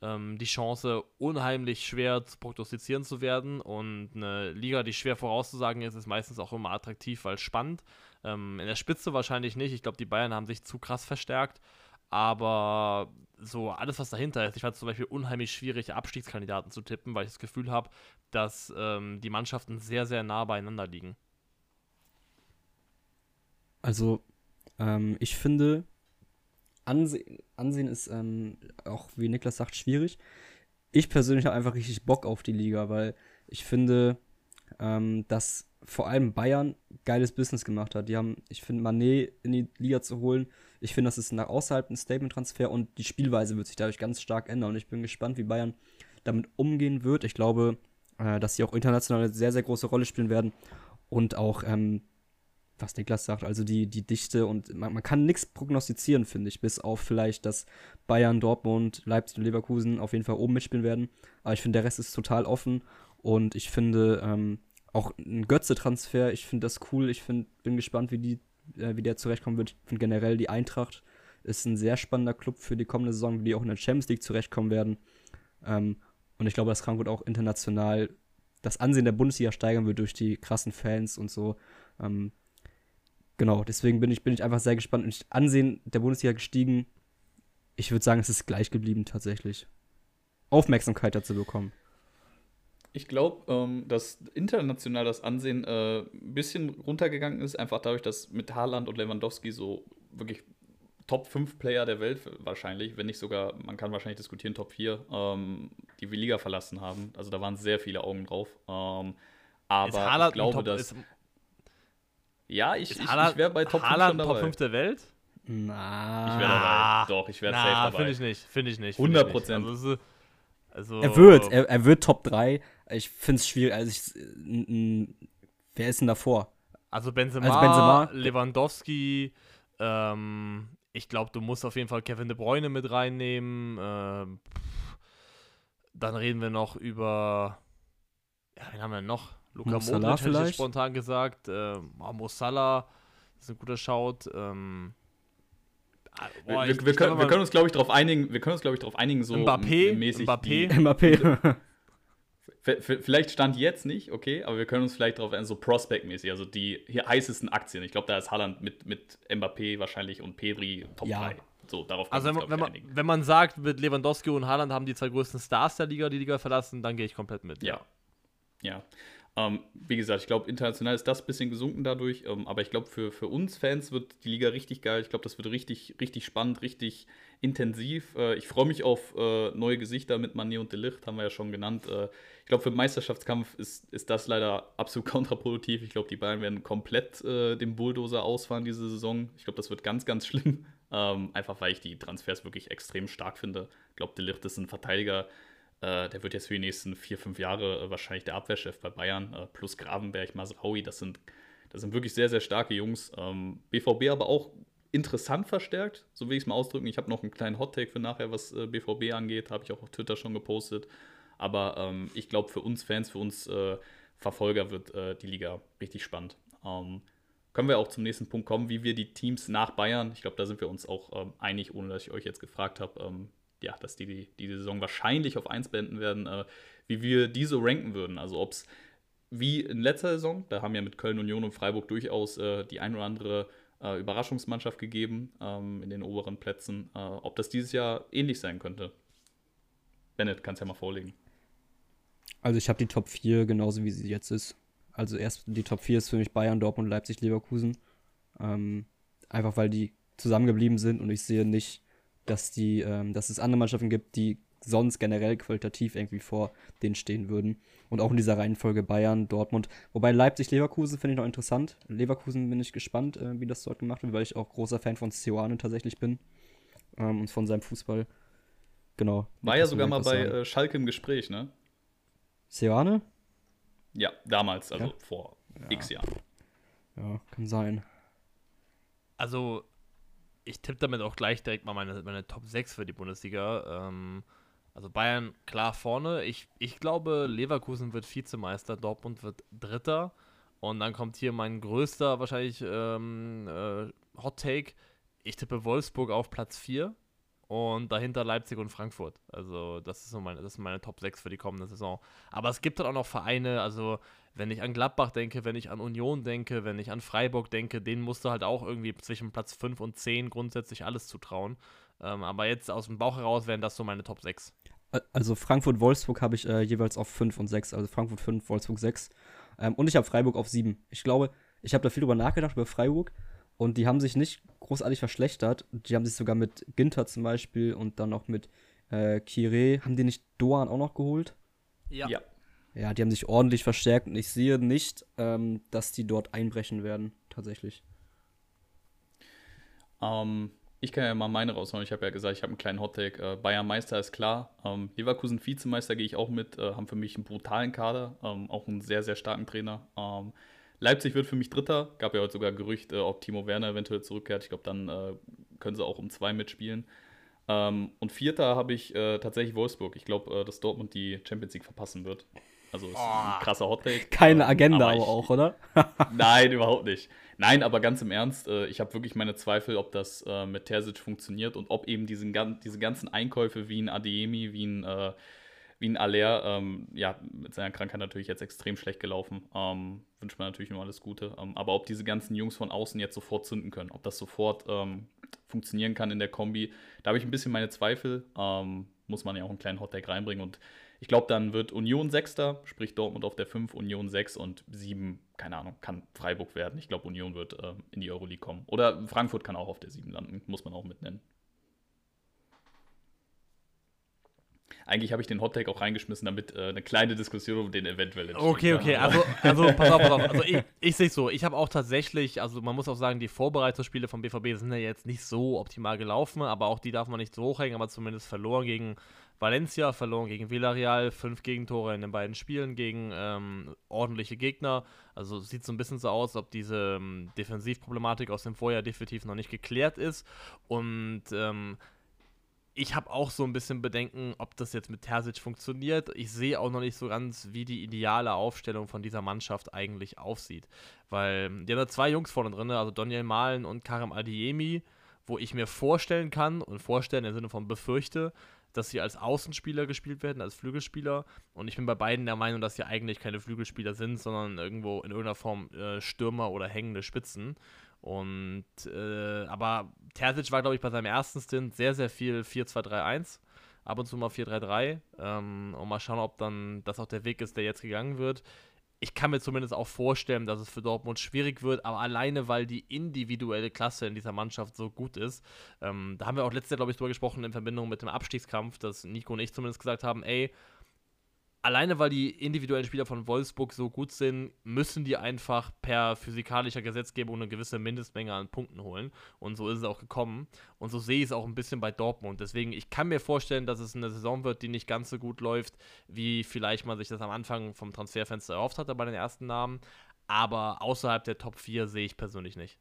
ähm, die Chance, unheimlich schwer zu prognostizieren zu werden. Und eine Liga, die schwer vorauszusagen ist, ist meistens auch immer attraktiv, weil spannend. Ähm, in der Spitze wahrscheinlich nicht. Ich glaube, die Bayern haben sich zu krass verstärkt. Aber so alles, was dahinter ist, ich fand es zum Beispiel unheimlich schwierig, Abstiegskandidaten zu tippen, weil ich das Gefühl habe, dass ähm, die Mannschaften sehr, sehr nah beieinander liegen. Also, ähm, ich finde, Ansehen, Ansehen ist ähm, auch, wie Niklas sagt, schwierig. Ich persönlich habe einfach richtig Bock auf die Liga, weil ich finde, ähm, dass vor allem Bayern geiles Business gemacht hat. Die haben, ich finde, Manet in die Liga zu holen, ich finde, das ist nach außerhalb ein Statement-Transfer und die Spielweise wird sich dadurch ganz stark ändern. Und ich bin gespannt, wie Bayern damit umgehen wird. Ich glaube, äh, dass sie auch international eine sehr, sehr große Rolle spielen werden und auch ähm, was Niklas sagt, also die, die Dichte und man, man kann nichts prognostizieren, finde ich, bis auf vielleicht, dass Bayern, Dortmund, Leipzig und Leverkusen auf jeden Fall oben mitspielen werden. Aber ich finde, der Rest ist total offen und ich finde ähm, auch ein Götze-Transfer, ich finde das cool. Ich find, bin gespannt, wie, die, äh, wie der zurechtkommen wird. Ich finde generell die Eintracht ist ein sehr spannender Club für die kommende Saison, wie die auch in der Champions League zurechtkommen werden. Ähm, und ich glaube, dass Frankfurt auch international das Ansehen der Bundesliga steigern wird durch die krassen Fans und so. Ähm, genau, deswegen bin ich, bin ich einfach sehr gespannt. Und Ansehen der Bundesliga gestiegen. Ich würde sagen, es ist gleich geblieben tatsächlich. Aufmerksamkeit dazu bekommen. Ich glaube, ähm, dass international das Ansehen äh, ein bisschen runtergegangen ist, einfach dadurch, dass mit Haaland und Lewandowski so wirklich Top 5 Player der Welt wahrscheinlich, wenn nicht sogar, man kann wahrscheinlich diskutieren, Top 4, ähm, die wir Liga verlassen haben. Also da waren sehr viele Augen drauf. Ähm, aber ich glaube, dass. Ja, ich, ich, ich wäre bei Top Haaland 5 dabei. Top 5 der Welt? Na. Ich wäre dabei. Doch, ich wäre safe dabei. Finde ich nicht. Finde ich nicht. 100 Prozent. Also, also, er wird, er, er, wird Top 3. Ich finde es schwierig. Also ich, wer ist denn davor? Also Benzema, also Benzema Lewandowski, ähm, ich glaube, du musst auf jeden Fall Kevin De Bruyne mit reinnehmen. Ähm, dann reden wir noch über, ja, wen haben wir noch? Luka Modric hätte ich spontan gesagt. Äh, Mo Salah ist ein guter Shout. Ähm, ah, Boah, wir, ich, wir, ich können, wir, können, uns, glaube ich, darauf einigen, wir können uns, glaube ich, darauf einigen, so Mbappé, mäßig. Mbappé. Mbappé. Vielleicht stand jetzt nicht, okay, aber wir können uns vielleicht darauf so Prospect-mäßig, also die hier heißesten Aktien. Ich glaube, da ist Haaland mit, mit Mbappé wahrscheinlich und Pedri Top ja. 3. So, darauf also wenn, wenn, man, wenn man sagt, mit Lewandowski und Haaland haben die zwei größten Stars der Liga die Liga verlassen, dann gehe ich komplett mit. Ja. Ja. Ähm, wie gesagt, ich glaube, international ist das ein bisschen gesunken dadurch, ähm, aber ich glaube, für, für uns Fans wird die Liga richtig geil. Ich glaube, das wird richtig, richtig spannend, richtig intensiv. Äh, ich freue mich auf äh, neue Gesichter mit Mané und Delicht, haben wir ja schon genannt. Äh, ich glaube, für den Meisterschaftskampf ist, ist das leider absolut kontraproduktiv. Ich glaube, die Bayern werden komplett äh, den Bulldozer ausfahren diese Saison. Ich glaube, das wird ganz, ganz schlimm. Ähm, einfach weil ich die Transfers wirklich extrem stark finde. Ich glaube, Delicht ist ein Verteidiger, äh, der wird jetzt für die nächsten vier, fünf Jahre äh, wahrscheinlich der Abwehrchef bei Bayern, äh, plus Gravenberg, Masraui, das sind, das sind wirklich sehr, sehr starke Jungs. Ähm, BVB aber auch interessant verstärkt, so will ich es mal ausdrücken. Ich habe noch einen kleinen Hottake für nachher, was äh, BVB angeht, habe ich auch auf Twitter schon gepostet. Aber ähm, ich glaube, für uns Fans, für uns äh, Verfolger wird äh, die Liga richtig spannend. Ähm, können wir auch zum nächsten Punkt kommen, wie wir die Teams nach Bayern, ich glaube, da sind wir uns auch ähm, einig, ohne dass ich euch jetzt gefragt habe, ähm, ja, dass die, die die Saison wahrscheinlich auf 1 beenden werden, äh, wie wir die so ranken würden. Also ob es wie in letzter Saison, da haben ja mit Köln, Union und Freiburg durchaus äh, die ein oder andere äh, Überraschungsmannschaft gegeben ähm, in den oberen Plätzen, äh, ob das dieses Jahr ähnlich sein könnte. Bennett, kannst ja mal vorlegen. Also ich habe die Top 4 genauso wie sie jetzt ist. Also erst die Top 4 ist für mich Bayern, Dortmund, Leipzig, Leverkusen. Ähm, einfach weil die zusammengeblieben sind und ich sehe nicht, dass, die, ähm, dass es andere Mannschaften gibt, die sonst generell qualitativ irgendwie vor denen stehen würden. Und auch in dieser Reihenfolge Bayern, Dortmund. Wobei Leipzig, Leverkusen finde ich noch interessant. Leverkusen bin ich gespannt, äh, wie das dort gemacht wird, weil ich auch großer Fan von Sioane tatsächlich bin. Ähm, und von seinem Fußball. Genau. War ja sogar mal bei äh, Schalke im Gespräch, ne? Sioane? Ja, damals, also ja? vor ja. x Jahren. Ja, kann sein. Also, ich tippe damit auch gleich direkt mal meine, meine Top 6 für die Bundesliga. Ähm, also Bayern klar vorne. Ich, ich glaube, Leverkusen wird Vizemeister, Dortmund wird Dritter. Und dann kommt hier mein größter wahrscheinlich ähm, äh, Hot Take, ich tippe Wolfsburg auf Platz 4 und dahinter Leipzig und Frankfurt. Also das ist so meine, das sind meine Top 6 für die kommende Saison. Aber es gibt dann auch noch Vereine, also wenn ich an Gladbach denke, wenn ich an Union denke, wenn ich an Freiburg denke, denen musst du halt auch irgendwie zwischen Platz 5 und 10 grundsätzlich alles zutrauen. Ähm, aber jetzt aus dem Bauch heraus wären das so meine Top 6. Also Frankfurt-Wolfsburg habe ich äh, jeweils auf 5 und 6. Also Frankfurt 5, Wolfsburg 6. Ähm, und ich habe Freiburg auf 7. Ich glaube, ich habe da viel drüber nachgedacht, über Freiburg. Und die haben sich nicht großartig verschlechtert. Die haben sich sogar mit Ginter zum Beispiel und dann noch mit äh, Kire. Haben die nicht Doan auch noch geholt? Ja. ja. Ja, die haben sich ordentlich verstärkt und ich sehe nicht, ähm, dass die dort einbrechen werden, tatsächlich. Ähm, ich kann ja mal meine raushauen. Ich habe ja gesagt, ich habe einen kleinen Hottake. Äh, Bayern Meister ist klar. Ähm, Leverkusen Vizemeister gehe ich auch mit. Äh, haben für mich einen brutalen Kader. Ähm, auch einen sehr, sehr starken Trainer. Leipzig wird für mich Dritter. Gab ja heute sogar Gerüchte, ob Timo Werner eventuell zurückkehrt. Ich glaube, dann äh, können sie auch um zwei mitspielen. Ähm, und Vierter habe ich äh, tatsächlich Wolfsburg. Ich glaube, äh, dass Dortmund die Champions League verpassen wird. Also ist oh. ein krasser Hottake. Keine ähm, Agenda aber, ich, aber auch, oder? nein, überhaupt nicht. Nein, aber ganz im Ernst, äh, ich habe wirklich meine Zweifel, ob das äh, mit Terzic funktioniert und ob eben diesen, diese ganzen Einkäufe wie ein Adeyemi, wie ein äh, wie ein Aller, ähm, ja, mit seiner Krankheit natürlich jetzt extrem schlecht gelaufen. Ähm, wünscht man natürlich nur alles Gute. Ähm, aber ob diese ganzen Jungs von außen jetzt sofort zünden können, ob das sofort ähm, funktionieren kann in der Kombi, da habe ich ein bisschen meine Zweifel. Ähm, muss man ja auch einen kleinen Hotdeck reinbringen. Und ich glaube, dann wird Union Sechster, sprich Dortmund auf der 5, Union 6 und 7, keine Ahnung, kann Freiburg werden. Ich glaube, Union wird äh, in die Euroleague kommen. Oder Frankfurt kann auch auf der 7 landen, muss man auch mitnennen. Eigentlich habe ich den Hottag auch reingeschmissen, damit äh, eine kleine Diskussion um den eventuell entsteht. Okay, okay, also, also pass auf, pass auf. Also ich, ich sehe es so, ich habe auch tatsächlich, also man muss auch sagen, die Vorbereitungsspiele vom BVB sind ja jetzt nicht so optimal gelaufen, aber auch die darf man nicht so hochhängen, aber zumindest verloren gegen Valencia, verloren gegen Villarreal, fünf Gegentore in den beiden Spielen gegen ähm, ordentliche Gegner. Also sieht so ein bisschen so aus, ob diese ähm, Defensivproblematik aus dem Vorjahr definitiv noch nicht geklärt ist. Und ähm, ich habe auch so ein bisschen Bedenken, ob das jetzt mit Terzic funktioniert. Ich sehe auch noch nicht so ganz, wie die ideale Aufstellung von dieser Mannschaft eigentlich aussieht. Weil die haben da zwei Jungs vorne drin, also Daniel Mahlen und Karim Adiemi, wo ich mir vorstellen kann und vorstellen im Sinne von befürchte, dass sie als Außenspieler gespielt werden, als Flügelspieler. Und ich bin bei beiden der Meinung, dass sie eigentlich keine Flügelspieler sind, sondern irgendwo in irgendeiner Form äh, Stürmer oder hängende Spitzen. Und äh, aber Terzic war, glaube ich, bei seinem ersten Stint sehr, sehr viel 4-2-3-1, ab und zu mal 4-3-3. Ähm, und mal schauen, ob dann das auch der Weg ist, der jetzt gegangen wird. Ich kann mir zumindest auch vorstellen, dass es für Dortmund schwierig wird, aber alleine, weil die individuelle Klasse in dieser Mannschaft so gut ist. Ähm, da haben wir auch letztes Jahr, glaube ich, drüber gesprochen in Verbindung mit dem Abstiegskampf, dass Nico und ich zumindest gesagt haben, ey, alleine weil die individuellen Spieler von Wolfsburg so gut sind, müssen die einfach per physikalischer Gesetzgebung eine gewisse Mindestmenge an Punkten holen. Und so ist es auch gekommen. Und so sehe ich es auch ein bisschen bei Dortmund. Deswegen, ich kann mir vorstellen, dass es eine Saison wird, die nicht ganz so gut läuft, wie vielleicht man sich das am Anfang vom Transferfenster erhofft hatte bei den ersten Namen. Aber außerhalb der Top 4 sehe ich persönlich nicht.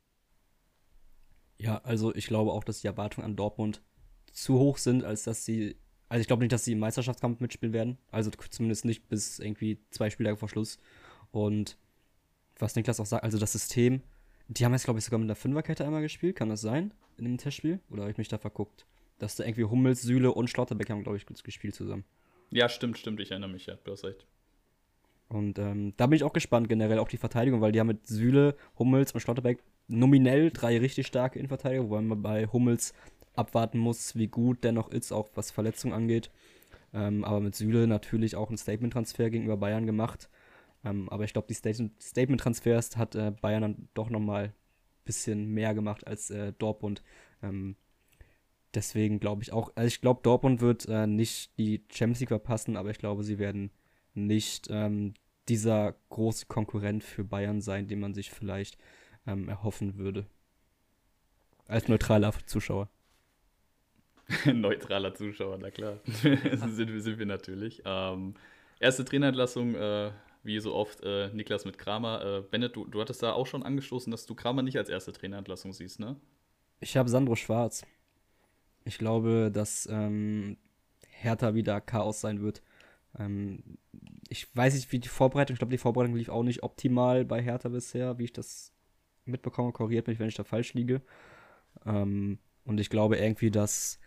Ja, also ich glaube auch, dass die Erwartungen an Dortmund zu hoch sind, als dass sie also ich glaube nicht, dass sie im Meisterschaftskampf mitspielen werden. Also zumindest nicht bis irgendwie zwei Spieltage vor Schluss. Und was Niklas auch sagt, also das System, die haben jetzt, glaube ich, sogar mit einer Fünferkette einmal gespielt. Kann das sein? In dem Testspiel? Oder habe ich mich da verguckt? Dass da irgendwie Hummels, Süle und Schlotterbeck haben, glaube ich, gespielt zusammen. Ja, stimmt, stimmt. Ich erinnere mich, ja. Du hast recht. Und ähm, da bin ich auch gespannt, generell auch die Verteidigung, weil die haben mit Süle, Hummels und Schlotterbeck nominell drei richtig starke Innenverteidiger, wobei man bei Hummels abwarten muss, wie gut der noch ist, auch was Verletzungen angeht. Ähm, aber mit Süle natürlich auch einen Statement-Transfer gegenüber Bayern gemacht. Ähm, aber ich glaube, die Statement-Transfers hat äh, Bayern dann doch nochmal ein bisschen mehr gemacht als äh, Dortmund. Ähm, deswegen glaube ich auch, also ich glaube, Dortmund wird äh, nicht die Champions League verpassen, aber ich glaube, sie werden nicht ähm, dieser große Konkurrent für Bayern sein, den man sich vielleicht ähm, erhoffen würde. Als neutraler Zuschauer. Neutraler Zuschauer, na klar. sind, sind wir natürlich. Ähm, erste Trainerentlassung, äh, wie so oft, äh, Niklas mit Kramer. Äh, Bennett, du, du hattest da auch schon angestoßen, dass du Kramer nicht als erste Trainerentlassung siehst, ne? Ich habe Sandro Schwarz. Ich glaube, dass ähm, Hertha wieder Chaos sein wird. Ähm, ich weiß nicht, wie die Vorbereitung, ich glaube, die Vorbereitung lief auch nicht optimal bei Hertha bisher, wie ich das mitbekomme. Korrigiert mich, wenn ich da falsch liege. Ähm, und ich glaube irgendwie, dass,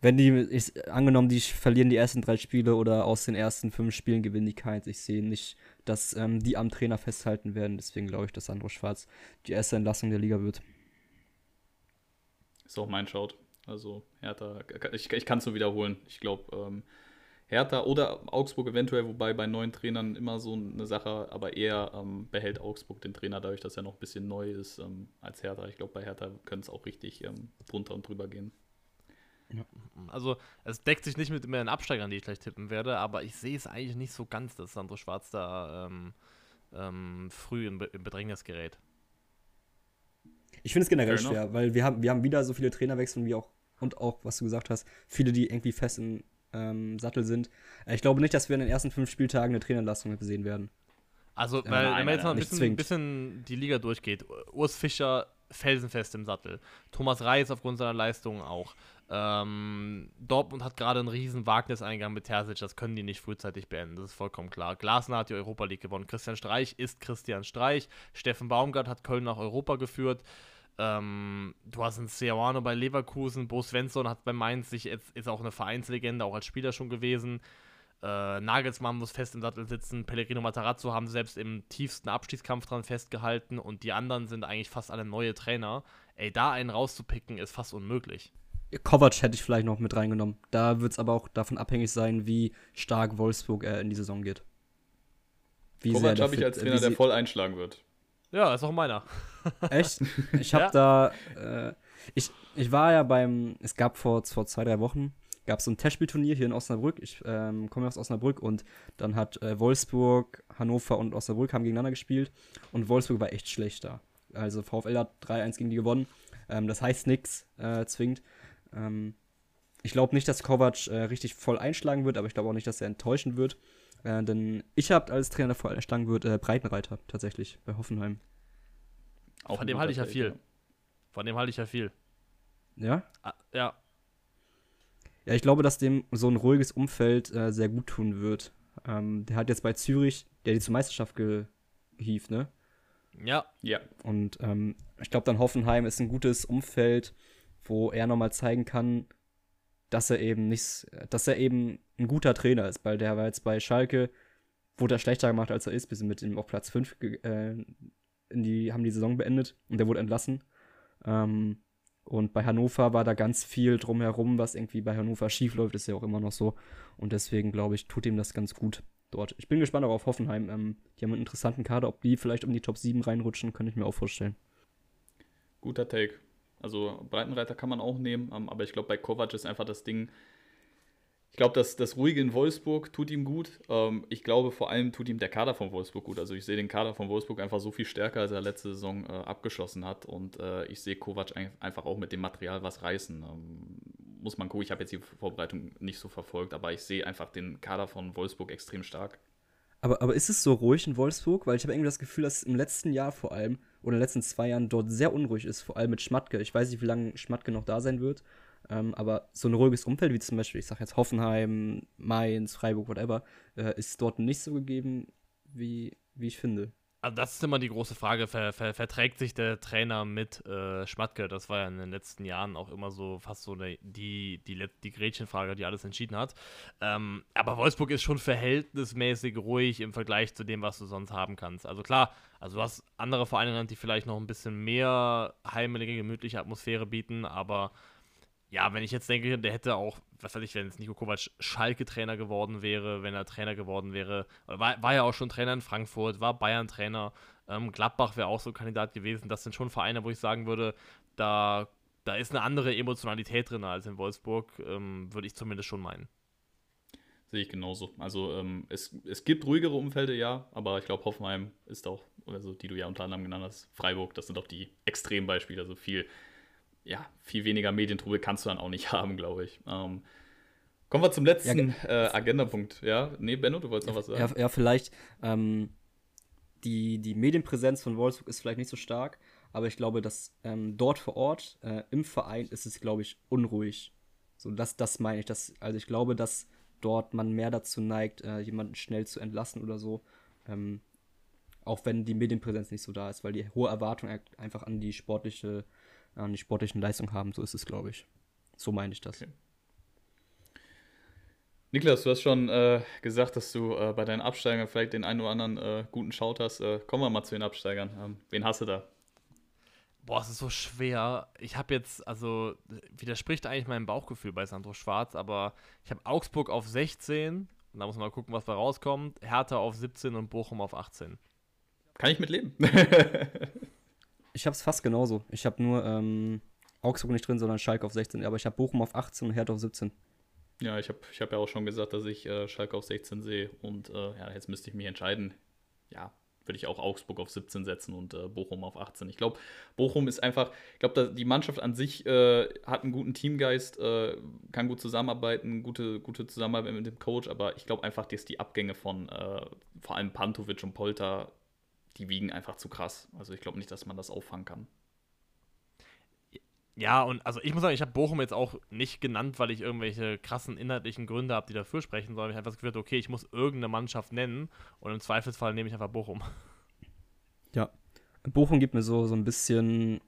wenn die, ich, angenommen, die verlieren die ersten drei Spiele oder aus den ersten fünf Spielen gewinnen die keins, ich sehe nicht, dass ähm, die am Trainer festhalten werden. Deswegen glaube ich, dass Sandro Schwarz die erste Entlassung der Liga wird. Ist auch mein Shout. Also Hertha, ich, ich kann es nur wiederholen. Ich glaube, ähm, Hertha oder Augsburg eventuell, wobei bei neuen Trainern immer so eine Sache, aber eher ähm, behält Augsburg den Trainer dadurch, dass er noch ein bisschen neu ist ähm, als Hertha. Ich glaube, bei Hertha könnte es auch richtig ähm, drunter und drüber gehen. Also, es deckt sich nicht mit den Absteigern, die ich gleich tippen werde, aber ich sehe es eigentlich nicht so ganz, dass Sandro Schwarz da ähm, ähm, früh in, Be in Bedrängnis gerät. Ich finde es generell Fair schwer, enough. weil wir haben, wir haben wieder so viele Trainerwechsel wie auch, und auch, was du gesagt hast, viele, die irgendwie fest im ähm, Sattel sind. Äh, ich glaube nicht, dass wir in den ersten fünf Spieltagen eine Trainerleistung sehen werden. Also, weil, äh, wenn man jetzt noch ein bisschen, bisschen, die Liga durchgeht, Urs Fischer felsenfest im Sattel. Thomas Reis aufgrund seiner Leistung auch. Ähm, Dortmund hat gerade einen riesen Wagniseingang mit Terzic, das können die nicht frühzeitig beenden, das ist vollkommen klar. Glasner hat die Europa League gewonnen, Christian Streich ist Christian Streich, Steffen Baumgart hat Köln nach Europa geführt. Ähm, du hast einen Seoane bei Leverkusen, Bo Svensson hat bei Mainz sich jetzt, ist auch eine Vereinslegende, auch als Spieler schon gewesen. Äh, Nagelsmann muss fest im Sattel sitzen, Pellegrino Matarazzo haben selbst im tiefsten Abstiegskampf dran festgehalten und die anderen sind eigentlich fast alle neue Trainer. Ey, da einen rauszupicken ist fast unmöglich. Kovac hätte ich vielleicht noch mit reingenommen. Da wird es aber auch davon abhängig sein, wie stark Wolfsburg äh, in die Saison geht. Wie Kovac habe ich als Trainer, der voll einschlagen wird. Ja, ist auch meiner. Echt? Ich habe ja. da. Äh, ich, ich war ja beim. Es gab vor, vor zwei, drei Wochen gab es so ein Testspielturnier hier in Osnabrück. Ich ähm, komme aus Osnabrück und dann hat äh, Wolfsburg, Hannover und Osnabrück haben gegeneinander gespielt und Wolfsburg war echt schlecht da. Also VfL hat 3-1 gegen die gewonnen. Ähm, das heißt nichts äh, zwingend. Ähm, ich glaube nicht, dass Kovac äh, richtig voll einschlagen wird, aber ich glaube auch nicht, dass er enttäuschen wird. Äh, denn ich habe als Trainer, der voll einschlagen wird, äh, Breitenreiter tatsächlich bei Hoffenheim. Auch Von dem halte ich ja viel. Von dem halte ich ja viel. Ja? Ah, ja. Ja, ich glaube, dass dem so ein ruhiges Umfeld äh, sehr gut tun wird. Ähm, der hat jetzt bei Zürich, der die zur Meisterschaft gehievt, ne? Ja. Ja. Und ähm, ich glaube, dann Hoffenheim ist ein gutes Umfeld, wo er nochmal zeigen kann, dass er eben nicht, dass er eben ein guter Trainer ist, weil der war jetzt bei Schalke, wurde er schlechter gemacht, als er ist, bis sie mit ihm auf Platz 5 äh, in die, haben die Saison beendet und der wurde entlassen. Ähm, und bei Hannover war da ganz viel drumherum, was irgendwie bei Hannover schief läuft, ist ja auch immer noch so. Und deswegen glaube ich, tut ihm das ganz gut dort. Ich bin gespannt auch auf Hoffenheim. Ähm, die haben einen interessanten Kader. Ob die vielleicht um die Top 7 reinrutschen, könnte ich mir auch vorstellen. Guter Take. Also Breitenreiter kann man auch nehmen, ähm, aber ich glaube, bei Kovac ist einfach das Ding. Ich glaube, das, das Ruhige in Wolfsburg tut ihm gut. Ähm, ich glaube, vor allem tut ihm der Kader von Wolfsburg gut. Also ich sehe den Kader von Wolfsburg einfach so viel stärker, als er letzte Saison äh, abgeschlossen hat. Und äh, ich sehe Kovac einfach auch mit dem Material was reißen. Ähm, muss man gucken. Ich habe jetzt die Vorbereitung nicht so verfolgt, aber ich sehe einfach den Kader von Wolfsburg extrem stark. Aber, aber ist es so ruhig in Wolfsburg? Weil ich habe irgendwie das Gefühl, dass im letzten Jahr vor allem oder in den letzten zwei Jahren dort sehr unruhig ist, vor allem mit Schmatke. Ich weiß nicht, wie lange Schmatke noch da sein wird, ähm, aber so ein ruhiges Umfeld wie zum Beispiel, ich sage jetzt Hoffenheim, Mainz, Freiburg, whatever, äh, ist dort nicht so gegeben, wie, wie ich finde. Also das ist immer die große Frage, ver, ver, verträgt sich der Trainer mit äh, Schmatke? Das war ja in den letzten Jahren auch immer so fast so eine, die, die, die Gretchenfrage, die alles entschieden hat. Ähm, aber Wolfsburg ist schon verhältnismäßig ruhig im Vergleich zu dem, was du sonst haben kannst. Also klar, also du hast andere Vereine, die vielleicht noch ein bisschen mehr heimelige, gemütliche Atmosphäre bieten, aber ja, wenn ich jetzt denke, der hätte auch, was weiß ich, wenn jetzt Nico Kovac Schalke-Trainer geworden wäre, wenn er Trainer geworden wäre, war, war ja auch schon Trainer in Frankfurt, war Bayern-Trainer, ähm, Gladbach wäre auch so ein Kandidat gewesen. Das sind schon Vereine, wo ich sagen würde, da, da ist eine andere Emotionalität drin als in Wolfsburg, ähm, würde ich zumindest schon meinen. Sehe ich genauso. Also ähm, es, es gibt ruhigere Umfelder, ja, aber ich glaube, Hoffenheim ist auch, also die du ja unter anderem genannt hast, Freiburg, das sind auch die Extrembeispiele, also viel ja, viel weniger Medientrubel kannst du dann auch nicht haben, glaube ich. Ähm, kommen wir zum letzten ja, äh, Agendapunkt. Ja, nee, Benno, du wolltest noch was sagen. Ja, ja vielleicht. Ähm, die, die Medienpräsenz von Wolfsburg ist vielleicht nicht so stark, aber ich glaube, dass ähm, dort vor Ort äh, im Verein ist es, glaube ich, unruhig. So, das, das meine ich. Das, also ich glaube, dass dort man mehr dazu neigt, äh, jemanden schnell zu entlassen oder so. Ähm, auch wenn die Medienpräsenz nicht so da ist, weil die hohe Erwartung einfach an die sportliche an die sportlichen Leistungen haben. So ist es, glaube ich. So meine ich das. Okay. Niklas, du hast schon äh, gesagt, dass du äh, bei deinen Absteigern vielleicht den einen oder anderen äh, guten Schaut hast. Äh, kommen wir mal zu den Absteigern. Ähm, wen hast du da? Boah, es ist so schwer. Ich habe jetzt, also widerspricht eigentlich meinem Bauchgefühl bei Sandro Schwarz, aber ich habe Augsburg auf 16. Und da muss man mal gucken, was da rauskommt. Hertha auf 17 und Bochum auf 18. Kann ich mitleben. ich habe es fast genauso. Ich habe nur ähm, Augsburg nicht drin, sondern Schalke auf 16. Aber ich habe Bochum auf 18 und Hertha auf 17. Ja, ich habe ich hab ja auch schon gesagt, dass ich äh, Schalke auf 16 sehe. Und äh, ja, jetzt müsste ich mich entscheiden. Ja, würde ich auch Augsburg auf 17 setzen und äh, Bochum auf 18. Ich glaube, Bochum ist einfach, ich glaube, die Mannschaft an sich äh, hat einen guten Teamgeist, äh, kann gut zusammenarbeiten, gute, gute Zusammenarbeit mit dem Coach, aber ich glaube einfach, dass die Abgänge von äh, vor allem Pantovic und Polter, die wiegen einfach zu krass. Also ich glaube nicht, dass man das auffangen kann. Ja, und also ich muss sagen, ich habe Bochum jetzt auch nicht genannt, weil ich irgendwelche krassen inhaltlichen Gründe habe, die dafür sprechen, sondern ich habe einfach das Gefühl, okay, ich muss irgendeine Mannschaft nennen und im Zweifelsfall nehme ich einfach Bochum. Ja, Bochum gibt mir so, so ein bisschen,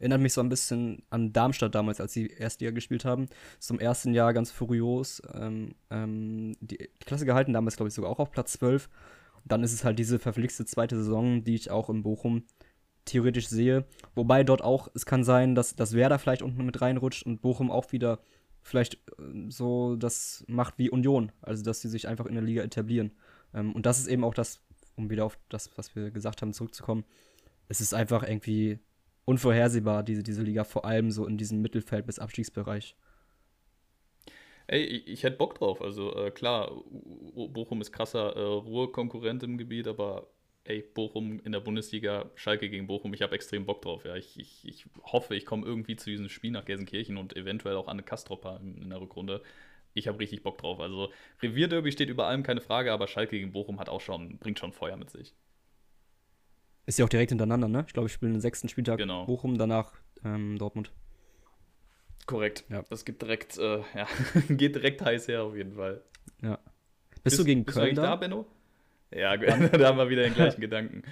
erinnert mich so ein bisschen an Darmstadt damals, als sie Erstliga gespielt haben. Zum ersten Jahr ganz furios. Ähm, ähm, die, die Klasse gehalten, damals glaube ich sogar auch auf Platz 12. Dann ist es halt diese verflixte zweite Saison, die ich auch in Bochum theoretisch sehe. Wobei dort auch, es kann sein, dass, dass Werder vielleicht unten mit reinrutscht und Bochum auch wieder vielleicht äh, so das macht wie Union. Also, dass sie sich einfach in der Liga etablieren. Ähm, und das ist eben auch das, um wieder auf das, was wir gesagt haben, zurückzukommen. Es ist einfach irgendwie unvorhersehbar, diese, diese Liga, vor allem so in diesem Mittelfeld- bis Abstiegsbereich. Ey, ich, hätte Bock drauf. Also äh, klar, Bochum ist krasser äh, Ruhrkonkurrent im Gebiet, aber ey, Bochum in der Bundesliga, Schalke gegen Bochum, ich habe extrem Bock drauf. Ja. Ich, ich, ich hoffe, ich komme irgendwie zu diesem Spiel nach Gelsenkirchen und eventuell auch an eine Kastropper in, in der Rückrunde. Ich habe richtig Bock drauf. Also Revierderby steht über allem, keine Frage, aber Schalke gegen Bochum hat auch schon, bringt schon Feuer mit sich. Ist ja auch direkt hintereinander, ne? Ich glaube, ich spiele den sechsten Spieltag genau. Bochum, danach ähm, Dortmund. Korrekt. Ja. Das gibt direkt, äh, ja, geht direkt heiß her auf jeden Fall. Ja. Bist, bist du gegen bist Köln du da, Benno? Ja, da haben wir wieder den gleichen Gedanken.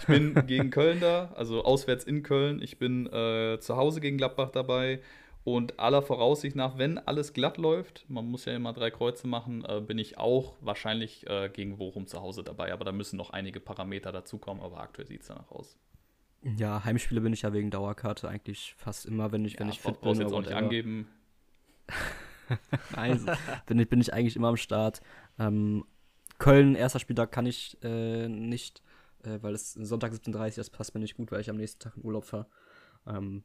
Ich bin gegen Köln da, also auswärts in Köln. Ich bin äh, zu Hause gegen Gladbach dabei. Und aller Voraussicht nach, wenn alles glatt läuft, man muss ja immer drei Kreuze machen, äh, bin ich auch wahrscheinlich äh, gegen Bochum zu Hause dabei. Aber da müssen noch einige Parameter dazukommen, aber aktuell sieht es danach aus. Ja, Heimspiele bin ich ja wegen Dauerkarte eigentlich fast immer, wenn ich, ja, wenn ich fit bin. jetzt auch nicht angeben. Nein, bin, ich, bin ich eigentlich immer am Start. Ähm, Köln, erster Spieltag kann ich äh, nicht, äh, weil es Sonntag 17.30 das passt mir nicht gut, weil ich am nächsten Tag in Urlaub fahre. Ähm,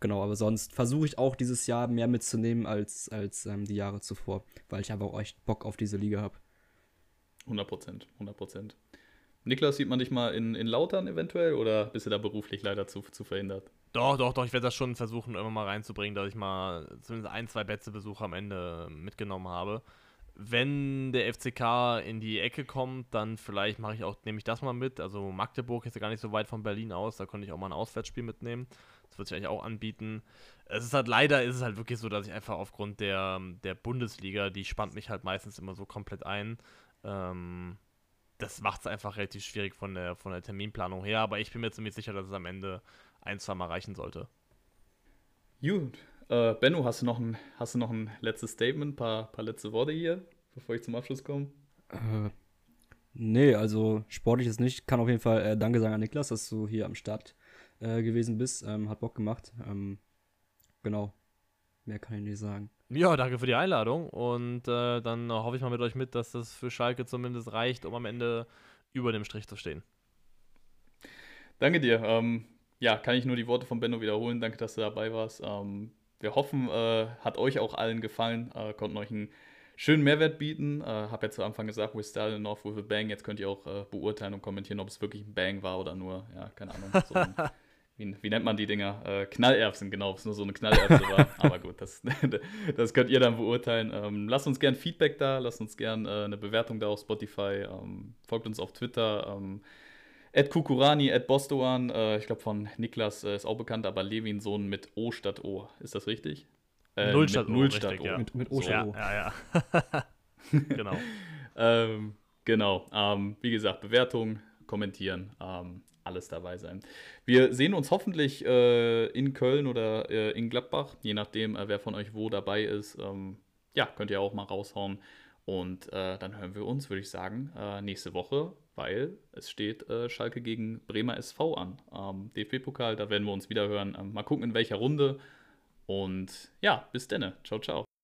genau, aber sonst versuche ich auch dieses Jahr mehr mitzunehmen als, als ähm, die Jahre zuvor, weil ich einfach echt Bock auf diese Liga habe. 100 Prozent, 100 Prozent. Niklas, sieht man dich mal in, in Lautern eventuell oder bist du da beruflich leider zu, zu verhindert? Doch, doch, doch. Ich werde das schon versuchen, irgendwann mal reinzubringen, dass ich mal zumindest ein, zwei Betzebesuche am Ende mitgenommen habe wenn der FCK in die Ecke kommt, dann vielleicht mache ich auch, nehme ich das mal mit. Also Magdeburg ist ja gar nicht so weit von Berlin aus, da könnte ich auch mal ein Auswärtsspiel mitnehmen. Das wird sich eigentlich auch anbieten. Es ist halt leider ist es halt wirklich so, dass ich einfach aufgrund der, der Bundesliga, die spannt mich halt meistens immer so komplett ein. Ähm, das macht es einfach relativ schwierig von der, von der Terminplanung her, aber ich bin mir ziemlich sicher, dass es am Ende ein, zwei Mal reichen sollte. Gut, äh, Benno, hast du noch ein, hast du noch ein letztes Statement, ein paar, paar letzte Worte hier, bevor ich zum Abschluss komme? Äh, nee, also sportlich ist nicht. Kann auf jeden Fall äh, Danke sagen an Niklas, dass du hier am Start äh, gewesen bist. Ähm, hat Bock gemacht. Ähm, genau. Mehr kann ich nicht sagen. Ja, danke für die Einladung und äh, dann hoffe ich mal mit euch mit, dass das für Schalke zumindest reicht, um am Ende über dem Strich zu stehen. Danke dir. Ähm, ja, kann ich nur die Worte von Benno wiederholen. Danke, dass du dabei warst. Ähm, wir hoffen, äh, hat euch auch allen gefallen, äh, konnten euch einen schönen Mehrwert bieten. Äh, habe ja zu Anfang gesagt, we started off with a bang. Jetzt könnt ihr auch äh, beurteilen und kommentieren, ob es wirklich ein Bang war oder nur, ja, keine Ahnung. So ein, wie, wie, nennt man die Dinger? Äh, Knallerbsen, genau, ob es nur so eine Knallerbse war. Aber gut, das, das könnt ihr dann beurteilen. Ähm, lasst uns gern Feedback da, lasst uns gern äh, eine Bewertung da auf Spotify. Ähm, folgt uns auf Twitter. Ähm, Ed Kukurani, Ed Bostoan, äh, ich glaube von Niklas äh, ist auch bekannt, aber Levin Sohn mit O statt O. Ist das richtig? Äh, Null statt Null statt richtig, O. Ja. Mit, mit O statt O. Ja, ja, ja. genau. ähm, genau. Ähm, wie gesagt, Bewertung, kommentieren. Ähm, alles dabei sein. Wir sehen uns hoffentlich äh, in Köln oder äh, in Gladbach, je nachdem, äh, wer von euch wo dabei ist. Ähm, ja, könnt ihr auch mal raushauen. Und äh, dann hören wir uns, würde ich sagen, äh, nächste Woche, weil es steht äh, Schalke gegen Bremer SV an. Ähm, DFB-Pokal, da werden wir uns wieder hören. Ähm, mal gucken, in welcher Runde. Und ja, bis denne. Ciao, ciao.